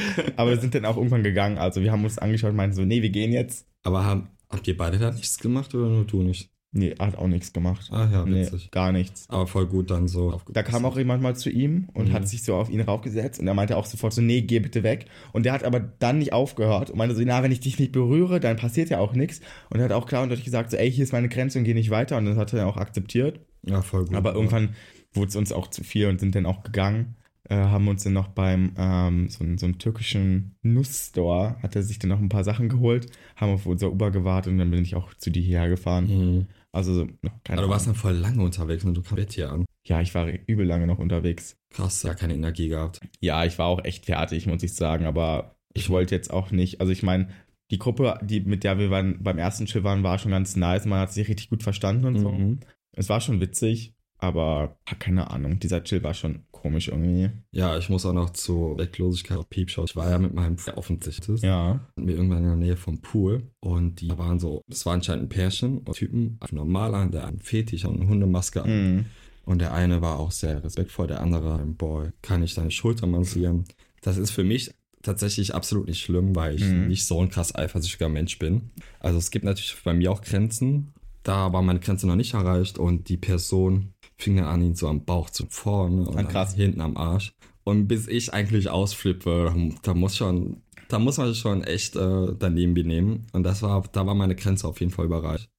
aber wir sind dann auch irgendwann gegangen. Also wir haben uns angeschaut und meinten so, nee, wir gehen jetzt. Aber haben, habt ihr beide da nichts gemacht oder nur du nicht? Nee, hat auch nichts gemacht. Ah ja, nee, witzig. gar nichts. Aber voll gut dann so. Da kam auch jemand mal zu ihm und Mhm. hat sich so auf ihn raufgesetzt und er meinte auch sofort so, nee, geh bitte weg. Und der hat aber dann nicht aufgehört und meinte so, na, wenn ich dich nicht berühre, dann passiert ja auch nichts. Und er hat auch klar und deutlich gesagt so, ey, hier ist meine Grenze und geh nicht weiter. Und das hat er auch akzeptiert. Ja, voll gut. Aber irgendwann wurde es uns auch zu viel und sind dann auch gegangen. Äh, haben uns dann noch beim ähm, so, einem- so einem türkischen Nussstore, hat er sich dann noch ein paar Sachen geholt, haben auf unser Uber gewartet und dann bin ich auch zu dir hierher gefahren. Mhm. Also, so, keine Aber du warst dann voll lange unterwegs und du kamst Bett hier an. Ja, ich war übel lange noch unterwegs. Krass, ja, keine Energie gehabt. Ja, ich war auch echt fertig, muss ich sagen, aber ich wollte jetzt auch nicht, also ich meine, die Gruppe, die, mit der wir waren, beim ersten Chill waren, war schon ganz nice, man hat sich richtig gut verstanden und so. Mhm. Es war schon witzig, aber keine Ahnung, dieser Chill war schon komisch irgendwie. Ja, ich muss auch noch zur Wecklosigkeit auf Piepshow. Ich war ja mit meinem offensichtlich. Ja. Und wir irgendwann in der Nähe vom Pool. Und die waren so, das war anscheinend ein Pärchen und Typen, ein normaler, der einen Fetisch und eine Hundemaske an. Mhm. Und der eine war auch sehr respektvoll, der andere, Boy, kann ich deine Schulter massieren? Das ist für mich tatsächlich absolut nicht schlimm, weil ich Mhm. nicht so ein krass eifersüchtiger Mensch bin. Also es gibt natürlich bei mir auch Grenzen. Da war meine Grenze noch nicht erreicht und die Person fing dann an, ihn so am Bauch zu vorne und Ah, krass. hinten am Arsch. Und bis ich eigentlich ausflippe, da muss schon, da muss man sich schon echt äh, daneben benehmen. Und das war, da war meine Grenze auf jeden Fall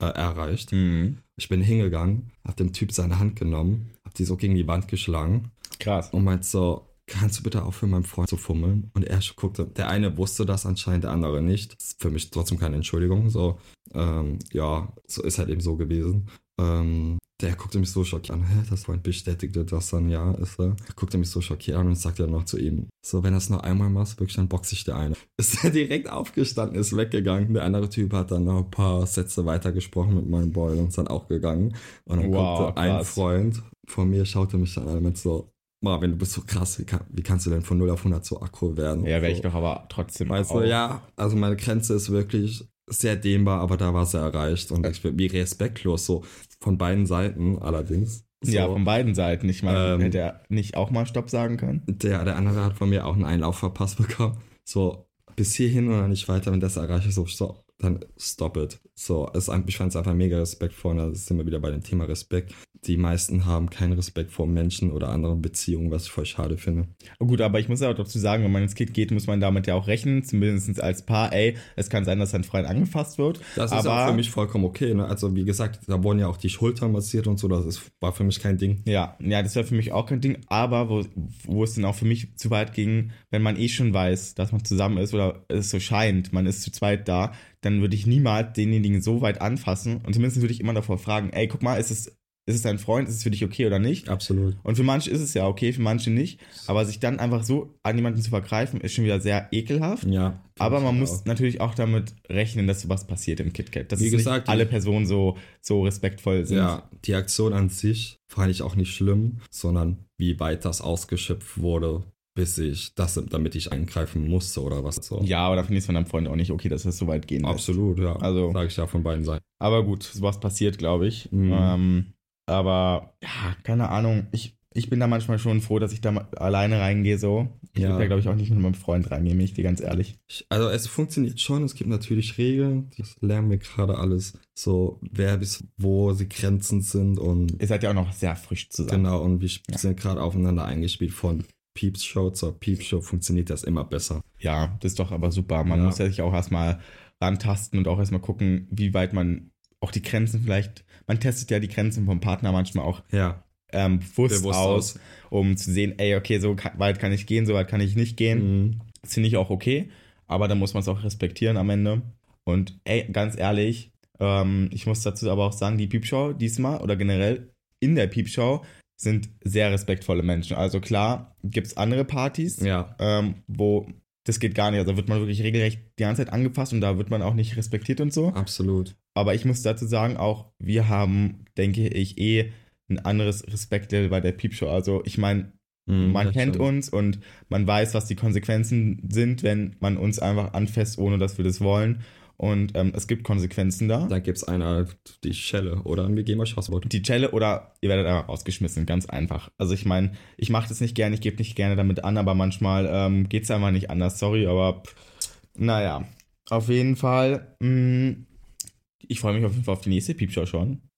äh, erreicht. Mhm. Ich bin hingegangen, hab dem Typ seine Hand genommen, hab die so gegen die Wand geschlagen Krass. und meint so, kannst du bitte aufhören, meinem Freund zu fummeln? Und er guckte, der eine wusste das anscheinend, der andere nicht. Das ist für mich trotzdem keine Entschuldigung. So, ähm, ja, so ist halt eben so gewesen. Ähm, der guckte mich so schockiert an. Hä, das Freund bestätigte das dann, ja, ist er. Er guckte mich so schockiert an und sagte dann noch zu ihm, so, wenn das noch einmal machst, wirklich, dann boxe ich dir eine. Ist er direkt aufgestanden, ist weggegangen. Der andere Typ hat dann noch ein paar Sätze weitergesprochen mit meinem Boy und ist dann auch gegangen. Und dann Wow, guckte ein krass. Freund von mir, schaute mich dann an und so, Marvin, du bist so krass, wie, kann, wie kannst du denn von 0 auf 100 so aggro werden? Ja, wäre so. ich doch aber trotzdem. Weißt auch. du, ja, also meine Grenze ist wirklich sehr dehnbar, aber da war sie erreicht und ich bin wie respektlos, so von beiden Seiten allerdings. So, Ja, von beiden Seiten. Ich meine, Ähm, hätte er nicht auch mal Stopp sagen können? der, der andere hat von mir auch einen Einlauf verpasst bekommen. So, bis hierhin und dann nicht weiter, wenn das erreiche, so, so dann stop it. So, es, ein- ich fand es einfach mega respektvoll. Da sind wir wieder bei dem Thema Respekt. Die meisten haben keinen Respekt vor Menschen oder anderen Beziehungen, was ich voll schade finde. Oh, Gut, aber ich muss ja auch dazu sagen, wenn man ins Kind geht, muss man damit ja auch rechnen, zumindest als Paar. Ey, es kann sein, dass sein Freund angefasst wird. Das ist aber auch für mich vollkommen okay. Ne? Also, wie gesagt, da wurden ja auch die Schultern massiert und so. Das ist, war für mich kein Ding. Ja, ja, das wäre für mich auch kein Ding. Aber wo, wo es dann auch für mich zu weit ging, wenn man eh schon weiß, dass man zusammen ist oder es so scheint, man ist zu zweit da, dann würde ich niemals denjenigen so weit anfassen. Und zumindest würde ich immer davor fragen, ey, guck mal, ist es, ist es dein Freund, ist es für dich okay oder nicht? Absolut. Und für manche ist es ja okay, für manche nicht. Aber sich dann einfach so an jemanden zu vergreifen, ist schon wieder sehr ekelhaft. Ja. Aber man Auch. muss natürlich auch damit rechnen, dass sowas passiert im KitKat. Dass Wie es gesagt, nicht alle Personen so, so respektvoll sind. Ja, die Aktion an sich fand ich auch nicht schlimm, sondern wie weit das ausgeschöpft wurde, bis ich das, damit ich eingreifen musste oder was so. Ja, aber da finde ich es von deinem Freund auch nicht okay, dass es so weit gehen lässt. Absolut, ja. Also- sage ich ja von beiden Seiten. Aber gut, sowas passiert, glaube ich. Mhm. Ähm, aber ja, keine Ahnung. Ich, ich bin da manchmal schon froh, dass ich da alleine reingehe so. Ich Ja. würde da, glaube ich, auch nicht mit meinem Freund reingehen, bin ich dir ganz ehrlich. Ich, also es funktioniert schon, es gibt natürlich Regeln, das lernen wir gerade alles, so wer bis wo die Grenzen sind und Ihr seid ja auch noch sehr frisch zusammen. genau, und wir Ja. sind gerade aufeinander eingespielt von Peeps Show zur Peeps Show funktioniert das immer besser. Ja, das ist doch aber super. Man Ja. muss ja sich auch erstmal rantasten und auch erstmal gucken, wie weit man auch die Grenzen vielleicht, man testet ja die Grenzen vom Partner manchmal auch Ja, ähm, bewusst, Bewusst aus, aus. um zu sehen, ey, okay, so weit kann ich gehen, so weit kann ich nicht gehen. mhm. Das finde ich auch okay, aber dann muss man es auch respektieren am Ende. Und ey, ganz ehrlich, ähm, ich muss dazu aber auch sagen, die Piepshow diesmal oder generell in der Piepshow sind sehr respektvolle Menschen. Also klar, gibt es andere Partys, ja, ähm, wo das geht gar nicht. Also da wird man wirklich regelrecht die ganze Zeit angefasst und da wird man auch nicht respektiert und so. absolut. Aber ich muss dazu sagen, auch wir haben, denke ich, eh ein anderes Respektlevel bei der Piepshow. Also ich meine, Mhm, man kennt stimmt. uns und man weiß, was die Konsequenzen sind, wenn man uns einfach anfasst, ohne dass wir das wollen. Und ähm, es gibt Konsequenzen da. Dann gibt's einer die Schelle oder wir gehen mal Schasswort. Die Chelle oder ihr werdet einfach rausgeschmissen, ganz einfach. Also ich meine, ich mache das nicht gerne, ich gebe nicht gerne damit an, aber manchmal ähm, geht es einfach nicht anders, sorry, aber pff, naja. Auf jeden Fall, mh, ich freue mich auf jeden Fall auf die nächste Piepshow schon.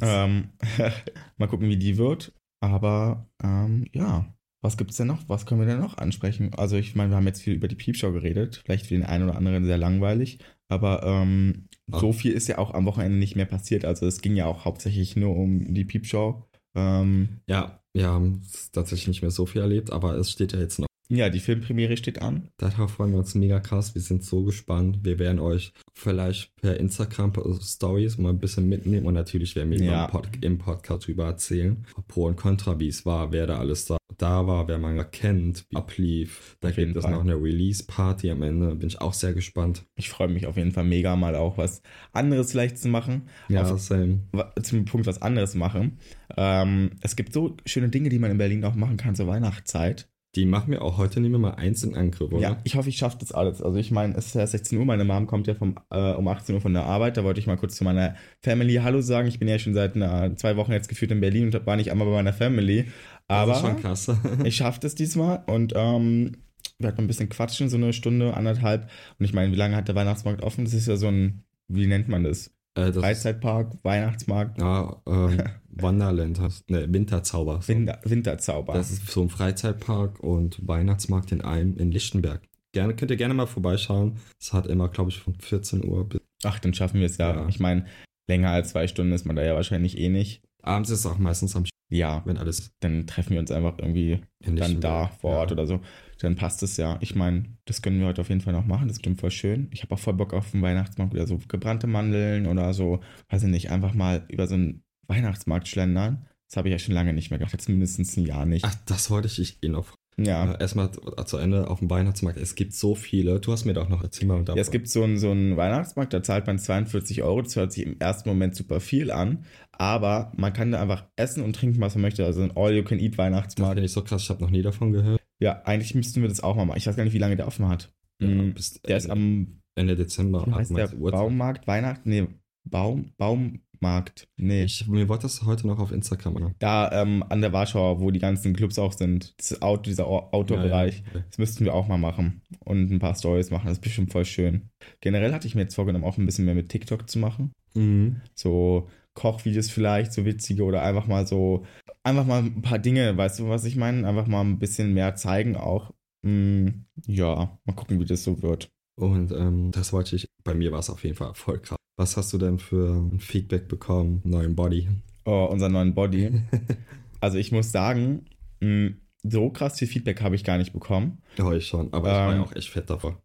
Ähm, mal gucken, wie die wird. Aber ähm, ja, was gibt's denn noch? Was können wir denn noch ansprechen? Also ich meine, wir haben jetzt viel über die Piepshow geredet. Vielleicht für den einen oder anderen sehr langweilig. Aber ähm, Ach. so viel ist ja auch am Wochenende nicht mehr passiert. Also es ging ja auch hauptsächlich nur um die Piepshow. Ähm, Ja, wir haben tatsächlich nicht mehr so viel erlebt, aber es steht ja jetzt noch. Ja, die Filmpremiere steht an. Darauf freuen wir uns mega krass. Wir sind so gespannt. Wir werden euch vielleicht per Instagram Stories mal ein bisschen mitnehmen und natürlich werden wir Ja. im, Pod im Podcast drüber erzählen. Pro und Contra, wie es war, wer da alles da, da war, wer man kennt, wie ablief. Da Auf gibt es Fall. noch eine Release-Party am Ende. Bin ich auch sehr gespannt. Ich freue mich auf jeden Fall mega mal auch was anderes vielleicht zu machen. Ja, Auf- same. zum Punkt was anderes machen. Ähm, es gibt so schöne Dinge, die man in Berlin auch machen kann zur Weihnachtszeit. Die machen wir auch heute, nehmen wir mal eins in Angriff, oder? Ja, ich hoffe, ich schaffe das alles. Also ich meine, es ist ja 16 Uhr, meine Mom kommt ja vom, äh, um 18 Uhr von der Arbeit. Da wollte ich mal kurz zu meiner Family Hallo sagen. Ich bin ja schon seit einer, zwei Wochen jetzt gefühlt in Berlin und war nicht einmal bei meiner Family. Aber das ist schon krass. ich schaffe das diesmal und ähm, wir hatten ein bisschen quatschen, so eine Stunde, anderthalb. Und ich meine, wie lange hat der Weihnachtsmarkt offen? Das ist ja so ein, wie nennt man das? äh, das Freizeitpark, Weihnachtsmarkt, ja, ähm, Wonderland, hast, ne, Winterzauber. So. Winter, Winterzauber. Das ist so ein Freizeitpark und Weihnachtsmarkt in einem in Lichtenberg. Gerne, könnt ihr gerne mal vorbeischauen. Es hat immer, glaube ich, von 14 Uhr bis Ach, dann schaffen wir es ja. Ja. Ich meine, länger als zwei Stunden ist man da ja wahrscheinlich eh nicht. abends ist es auch meistens am Ja, wenn alles dann treffen wir uns einfach irgendwie in dann da vor Ort ja. oder so. Dann passt es ja. Ich meine, das können wir heute auf jeden Fall noch machen. Das klingt voll schön. Ich habe auch voll Bock auf den Weihnachtsmarkt wieder so gebrannte Mandeln oder so, weiß ich nicht, einfach mal über so einen Weihnachtsmarkt schlendern. Das habe ich ja schon lange nicht mehr gemacht. Jetzt mindestens ein Jahr nicht. Ach, das wollte ich eh noch. Ja. Äh, Erstmal zu Ende auf dem Weihnachtsmarkt. Es gibt so viele. Du hast mir doch noch erzählt Ja, es gibt so einen, so einen Weihnachtsmarkt, da zahlt man 42 Euro. Das hört sich im ersten Moment super viel an, aber man kann da einfach essen und trinken, was man möchte. Also ein Das All-You-Can-Eat-Weihnachtsmarkt. finde ich so krass. Ich habe noch nie davon gehört. Ja, eigentlich müssten wir das auch mal machen. Ich weiß gar nicht, wie lange der offen hat. Ja, bis der ist Ende- am, Ende Dezember. heißt der, Uhrzeit. Baumarkt, Weihnachten? Nee, Baum, Baummarkt. Nee. Ich, mir wollte das heute noch auf Instagram an. Da ähm, an der Warschauer, wo die ganzen Clubs auch sind. Das Auto, dieser Au- Outdoor-Bereich. Ja, ja. Das müssten wir auch mal machen. Und ein paar Stories machen. Das ist bestimmt voll schön. Generell hatte ich mir jetzt vorgenommen, auch ein bisschen mehr mit TikTok zu machen. Mhm. So Kochvideos vielleicht, so witzige oder einfach mal so, einfach mal ein paar Dinge, weißt du, was ich meine? Einfach mal ein bisschen mehr zeigen auch. Mm, ja, mal gucken, wie das so wird. Und ähm, das wollte ich, bei mir war es auf jeden Fall voll krass. Was hast du denn für ein Feedback bekommen? Neuen Body? Oh, unseren neuen Body. Also ich muss sagen, mm, so krass viel Feedback habe ich gar nicht bekommen. Ja, ich schon, aber ich war Ähm. ja auch echt fett davor.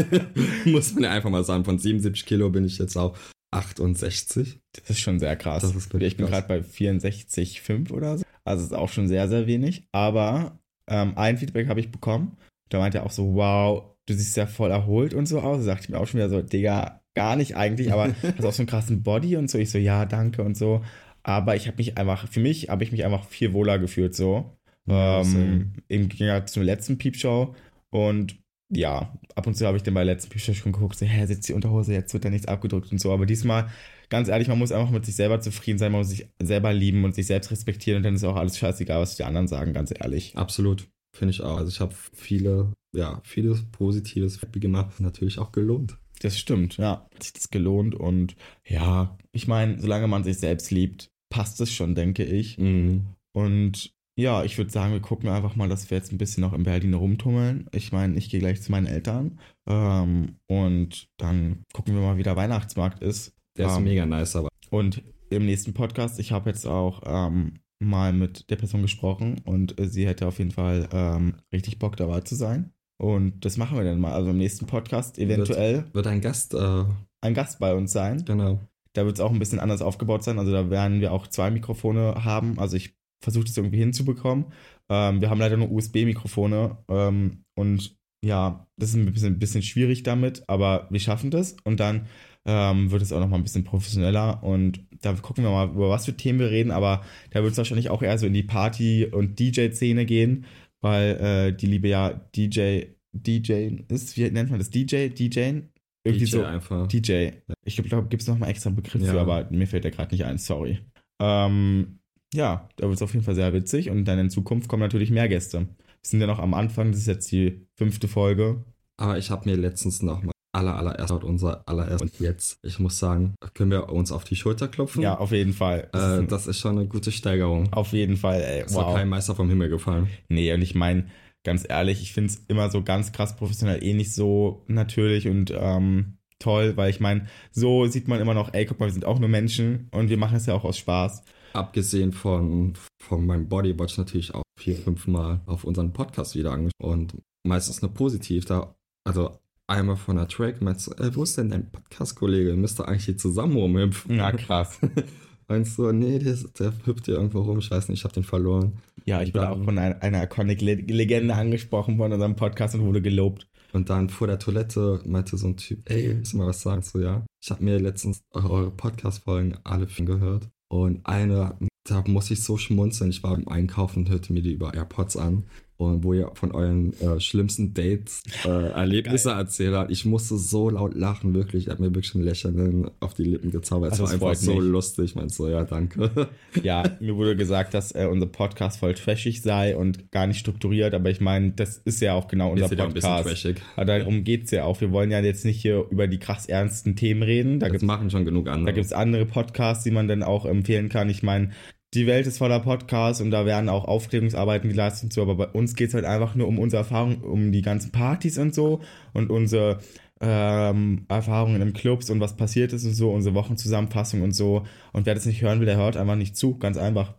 Muss man ja einfach mal sagen, von 77 Kilo bin ich jetzt auf 68. Das ist schon sehr krass. Ich bin krass. gerade bei 64,5 oder so. Also ist auch schon sehr, sehr wenig. Aber ähm, ein Feedback habe ich bekommen. Da meinte er auch so, wow, du siehst ja voll erholt und so aus. Da sagte ich mir auch schon wieder so, Digga, gar nicht eigentlich, aber hast auch so einen krassen Body und so. Ich so, ja, danke und so. Aber ich habe mich einfach, für mich habe ich mich einfach viel wohler gefühlt so. Ja, ähm, Im Gegensatz zur letzten Piepshow. Und ja, ab und zu habe ich dann bei der letzten Piepshow schon geguckt, so, hä, sitzt die Unterhose, jetzt wird da nichts abgedrückt und so. Aber diesmal, ganz ehrlich, man muss einfach mit sich selber zufrieden sein, man muss sich selber lieben und sich selbst respektieren und dann ist auch alles scheißegal, was die anderen sagen, ganz ehrlich. Absolut, finde ich auch. Also ich habe viele, ja, vieles Positives gemacht. Natürlich auch gelohnt. Das stimmt, ja. Hat sich das gelohnt und ja, ich meine, solange man sich selbst liebt, passt es schon, denke ich. Mhm. Und ja, ich würde sagen, wir gucken einfach mal, dass wir jetzt ein bisschen noch in Berlin rumtummeln. Ich meine, ich gehe gleich zu meinen Eltern ähm, und dann gucken wir mal, wie der Weihnachtsmarkt ist. Der ist Ähm, mega nice, aber Und im nächsten Podcast, ich habe jetzt auch ähm, mal mit der Person gesprochen und äh, sie hätte auf jeden Fall ähm, richtig Bock dabei zu sein. Und das machen wir dann mal. Also im nächsten Podcast eventuell wird ein Gast, äh, ein Gast bei uns sein. genau. Da wird es auch ein bisschen anders aufgebaut sein. Also da werden wir auch zwei Mikrofone haben. Also ich versuche das irgendwie hinzubekommen. Ähm, wir haben leider nur USB-Mikrofone. Ähm, und ja, das ist ein bisschen, ein bisschen schwierig damit, aber wir schaffen das. Und dann ähm, wird es auch nochmal ein bisschen professioneller. Und da gucken wir mal, über was für Themen wir reden. Aber da wird es wahrscheinlich auch eher so in die Party- und DJ-Szene gehen, weil äh, die liebe ja DJ, DJ ist, wie nennt man das? DJ? DJ? Irgendwie DJ so. einfach. DJ. Ich glaube, gibt es nochmal extra einen Begriff Ja. für, aber mir fällt der gerade nicht ein, sorry. Ähm, ja, da wird es auf jeden Fall sehr witzig und dann in Zukunft kommen natürlich mehr Gäste. Wir sind ja noch am Anfang, das ist jetzt die fünfte Folge. Aber ich habe mir letztens noch mal aller, allererst, unser allererst und jetzt, ich muss sagen, können wir uns auf die Schulter klopfen. Ja, auf jeden Fall. Das ist äh, ein, das ist schon eine gute Steigerung. auf jeden Fall, ey. Es war Wow. kein Meister vom Himmel gefallen. Nee, und ich meine, ganz ehrlich, ich finde es immer so ganz krass professionell, eh nicht so natürlich und ähm, toll, weil ich meine, so sieht man immer noch, ey, guck mal, wir sind auch nur Menschen und wir machen es ja auch aus Spaß. Abgesehen von, von meinem Bodywatch natürlich auch vier, fünf Mal auf unseren Podcast wieder angesprochen. Und meistens nur positiv. Da, also einmal von der Track meinst du, äh, wo ist denn dein Podcast-Kollege? Müsste eigentlich hier zusammen rumhüpfen. Na krass. Meinst du, nee, der, der hüpft hier irgendwo rum. Ich weiß nicht, ich habe den verloren. Ja, ich wurde Dann- auch von einer, einer Iconic-Legende angesprochen von unserem Podcast und wurde gelobt. Und dann vor der Toilette meinte so ein Typ, ey, willst du mal was sagen? So, ja. Ich habe mir letztens eure Podcast-Folgen alle gehört. Und eine, da muss ich so schmunzeln. Ich war im Einkaufen und hörte mir die über AirPods an. Und wo ihr von euren äh, schlimmsten Dates äh, Erlebnisse erzählt habt. Ich musste so laut lachen, wirklich. Ich habe mir wirklich ein Lächeln auf die Lippen gezaubert. Es Ach, war einfach so mich. lustig. Meinte so, ja, danke. Ja, mir wurde gesagt, dass äh, unser Podcast voll trashig sei und gar nicht strukturiert, aber ich meine, das ist ja auch genau unser Ist wieder ein bisschen Podcast. trashig. Aber darum geht's ja auch. Wir wollen ja jetzt nicht hier über die krass ernsten Themen reden. Da Das gibt's machen schon genug andere. Da gibt es andere Podcasts, die man dann auch empfehlen kann. Ich meine, die Welt ist voller Podcasts und da werden auch Aufklärungsarbeiten geleistet und so, aber bei uns geht es halt einfach nur um unsere Erfahrung, um die ganzen Partys und so und unsere ähm, Erfahrungen in Clubs und was passiert ist und so, unsere Wochenzusammenfassung und so. Und wer das nicht hören will, der hört einfach nicht zu, ganz einfach.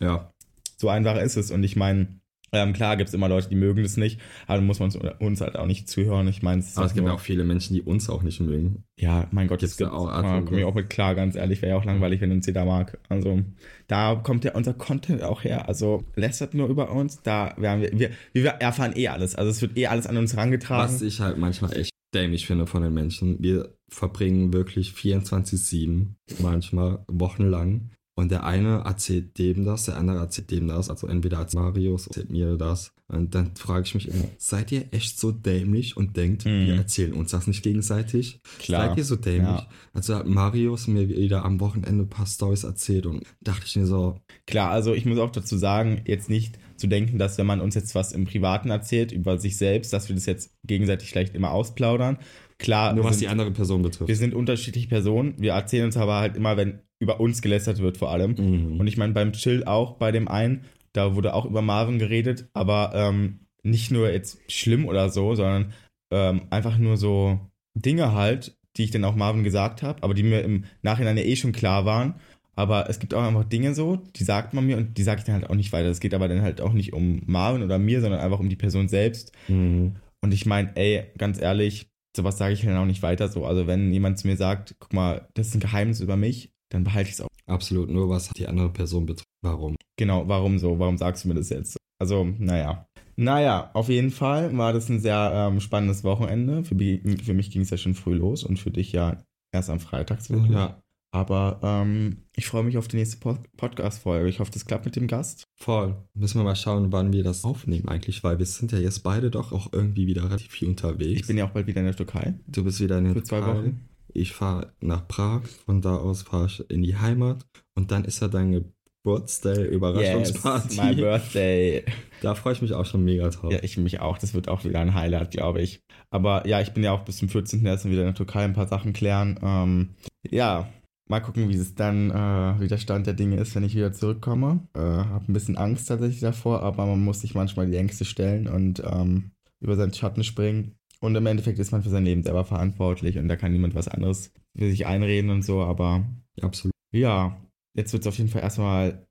ja, So einfach ist es. Und ich meine, Ähm, klar gibt es immer Leute, die mögen das nicht, aber dann muss man uns halt auch nicht zuhören. Ich meine, aber es gibt ja auch viele Menschen, die uns auch nicht mögen. Ja, mein Gott, das gibt auch auch, Art- komme ich auch mit klar, ganz ehrlich, wäre ja auch langweilig, wenn uns jeder mag. Also da kommt ja unser Content auch her. Also lästert nur über uns, da werden wir, wir, wir erfahren eh alles. Also es wird eh alles an uns herangetragen. Was ich halt manchmal echt dämlich finde von den Menschen. Wir verbringen wirklich 24-7, manchmal wochenlang. Und der eine erzählt dem das, der andere erzählt dem das. Also entweder als Marius erzählt mir das. Und dann frage ich mich immer, seid ihr echt so dämlich und denkt, Mhm. wir erzählen uns das nicht gegenseitig? Klar. Seid ihr so dämlich? Ja. Also hat Marius mir wieder am Wochenende ein paar Stories erzählt und dachte ich mir so, Klar, also ich muss auch dazu sagen, jetzt nicht zu denken, dass wenn man uns jetzt was im Privaten erzählt über sich selbst, dass wir das jetzt gegenseitig vielleicht immer ausplaudern. Klar, nur was sind, die andere Person betrifft. wir sind unterschiedliche Personen. Wir erzählen uns aber halt immer, wenn über uns gelästert wird vor allem. Mhm. Und ich meine, beim Chill auch, bei dem einen, da wurde auch über Marvin geredet, aber ähm, nicht nur jetzt schlimm oder so, sondern ähm, einfach nur so Dinge halt, die ich dann auch Marvin gesagt habe, aber die mir im Nachhinein ja eh schon klar waren. Aber es gibt auch einfach Dinge so, die sagt man mir und die sage ich dann halt auch nicht weiter. Es geht aber dann halt auch nicht um Marvin oder mir, sondern einfach um die Person selbst. Mhm. Und ich meine, ey, ganz ehrlich, sowas sage ich dann auch nicht weiter so. Also wenn jemand zu mir sagt, guck mal, das ist ein Geheimnis über mich, dann behalte ich es auch. Absolut, nur was die andere Person betrifft. Warum? Genau, warum so? Warum sagst du mir das jetzt? Also, naja. Naja, auf jeden Fall war das ein sehr ähm, spannendes Wochenende. Für, für mich ging es ja schon früh los und für dich ja erst am Freitag. so. Ja, Aber ähm, ich freue mich auf die nächste Pod Podcast-Folge. Ich hoffe, das klappt mit dem Gast. voll. Müssen wir mal schauen, wann wir das aufnehmen eigentlich, weil wir sind ja jetzt beide doch auch irgendwie wieder relativ viel unterwegs. Ich bin ja auch bald wieder in der Türkei du bist wieder in den für zwei Türkei. Wochen. Ich fahre nach Prag, von da aus fahre ich in die Heimat und dann ist ja dein Geburtstag-Überraschungsparty. Yes, my birthday. da freue ich mich auch schon mega drauf. Ja, ich mich auch. Das wird auch wieder ein Highlight, glaube ich. Aber ja, ich bin ja auch bis zum 14. erst wieder in der Türkei ein paar Sachen klären. Ähm, ja, mal gucken, wie es dann, äh, wie der Stand der Dinge ist, wenn ich wieder zurückkomme. Äh, hab ein bisschen Angst tatsächlich davor, aber man muss sich manchmal die Ängste stellen und ähm, über seinen Schatten springen. Und im Endeffekt ist man für sein Leben selber verantwortlich und da kann niemand was anderes für sich einreden und so. Aber Absolut. ja, jetzt wird es auf jeden Fall erstmal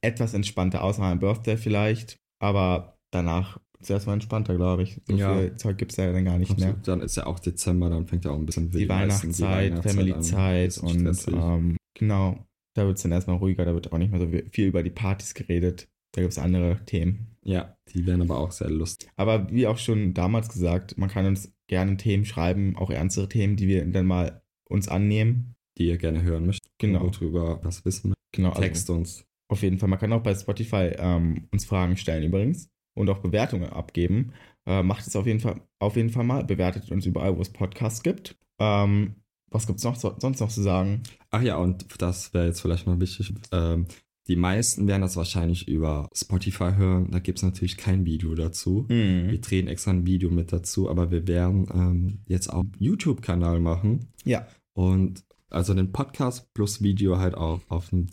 etwas entspannter, außer meinem Birthday vielleicht. Aber danach ist erstmal entspannter, glaube ich. So Ja. viel Zeug gibt es ja dann gar nicht mehr. Absolut. Dann ist ja auch Dezember, dann fängt ja auch ein bisschen Die meisten Weihnachtszeit, Family-Zeit und ähm, genau, da wird es dann erstmal ruhiger, da wird auch nicht mehr so viel über die Partys geredet. Da gibt es andere Themen. ja, die werden aber auch sehr lustig. Aber wie auch schon damals gesagt, man kann uns gerne Themen schreiben, auch ernstere Themen, die wir dann mal uns annehmen. Die ihr gerne hören möchtet. Genau. Drüber was wissen. Genau, also Text uns. auf jeden Fall. Man kann auch bei Spotify ähm, uns Fragen stellen übrigens und auch Bewertungen abgeben. Äh, macht es auf jeden Fall, auf jeden Fall mal. Bewertet uns überall, wo es Podcasts gibt. Ähm, was gibt es noch, so, sonst noch zu sagen? Ach ja, und das wäre jetzt vielleicht noch wichtig. Ähm, die meisten werden das wahrscheinlich über Spotify hören. Da gibt es natürlich kein Video dazu. Mhm. Wir drehen extra ein Video mit dazu, aber wir werden ähm, jetzt auch einen YouTube-Kanal machen. Ja. Und also den Podcast plus Video halt auch auf dem,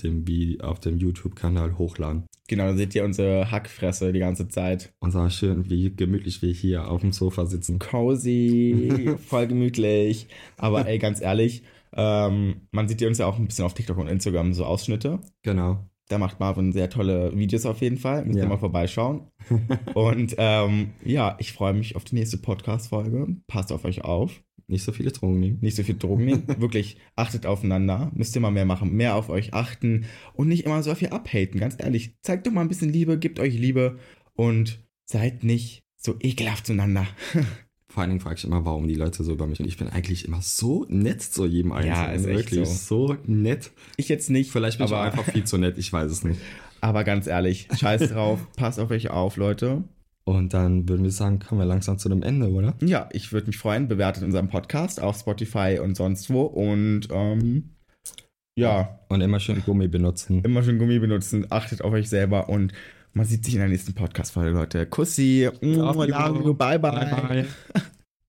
auf dem YouTube-Kanal hochladen. Genau, da seht ihr unsere Hackfresse die ganze Zeit. Und sah schön, wie gemütlich wir hier auf dem Sofa sitzen. Cozy, voll gemütlich. Aber ey, ganz ehrlich, ähm, man sieht uns ja auch ein bisschen auf TikTok und Instagram so Ausschnitte. Genau. Da macht Marvin sehr tolle Videos auf jeden Fall. Müsst ihr Ja. mal vorbeischauen. und ähm, ja, ich freue mich auf die nächste Podcast-Folge. Passt auf euch auf. Nicht so viele Drogen nehmen. Nicht so viel Drogen nehmen. Wirklich, achtet aufeinander. Müsst ihr mal mehr machen. Mehr auf euch achten. Und nicht immer so viel abhaten. Ganz ehrlich. Zeigt doch mal ein bisschen Liebe. Gebt euch Liebe. Und seid nicht so ekelhaft zueinander. Vor allen Dingen frage ich immer, warum die Leute so über mich. Und ich bin eigentlich immer so nett zu jedem Einzelnen. Ja, ist echt Wirklich so. nett. Ich jetzt nicht. Vielleicht bin ich aber, einfach viel zu nett, ich weiß es nicht. aber ganz ehrlich, scheiß drauf. Passt auf euch auf, Leute. Und dann würden wir sagen, kommen wir langsam zu dem Ende, oder? Ja, ich würde mich freuen. Bewertet unseren Podcast auf Spotify und sonst wo. Und ähm, ja, Und immer schön Gummi benutzen. immer schön Gummi benutzen. Achtet auf euch selber und man sieht sich in der nächsten Podcast-Folge, Leute. Kussi. Love you. Love you. Bye, bye. bye.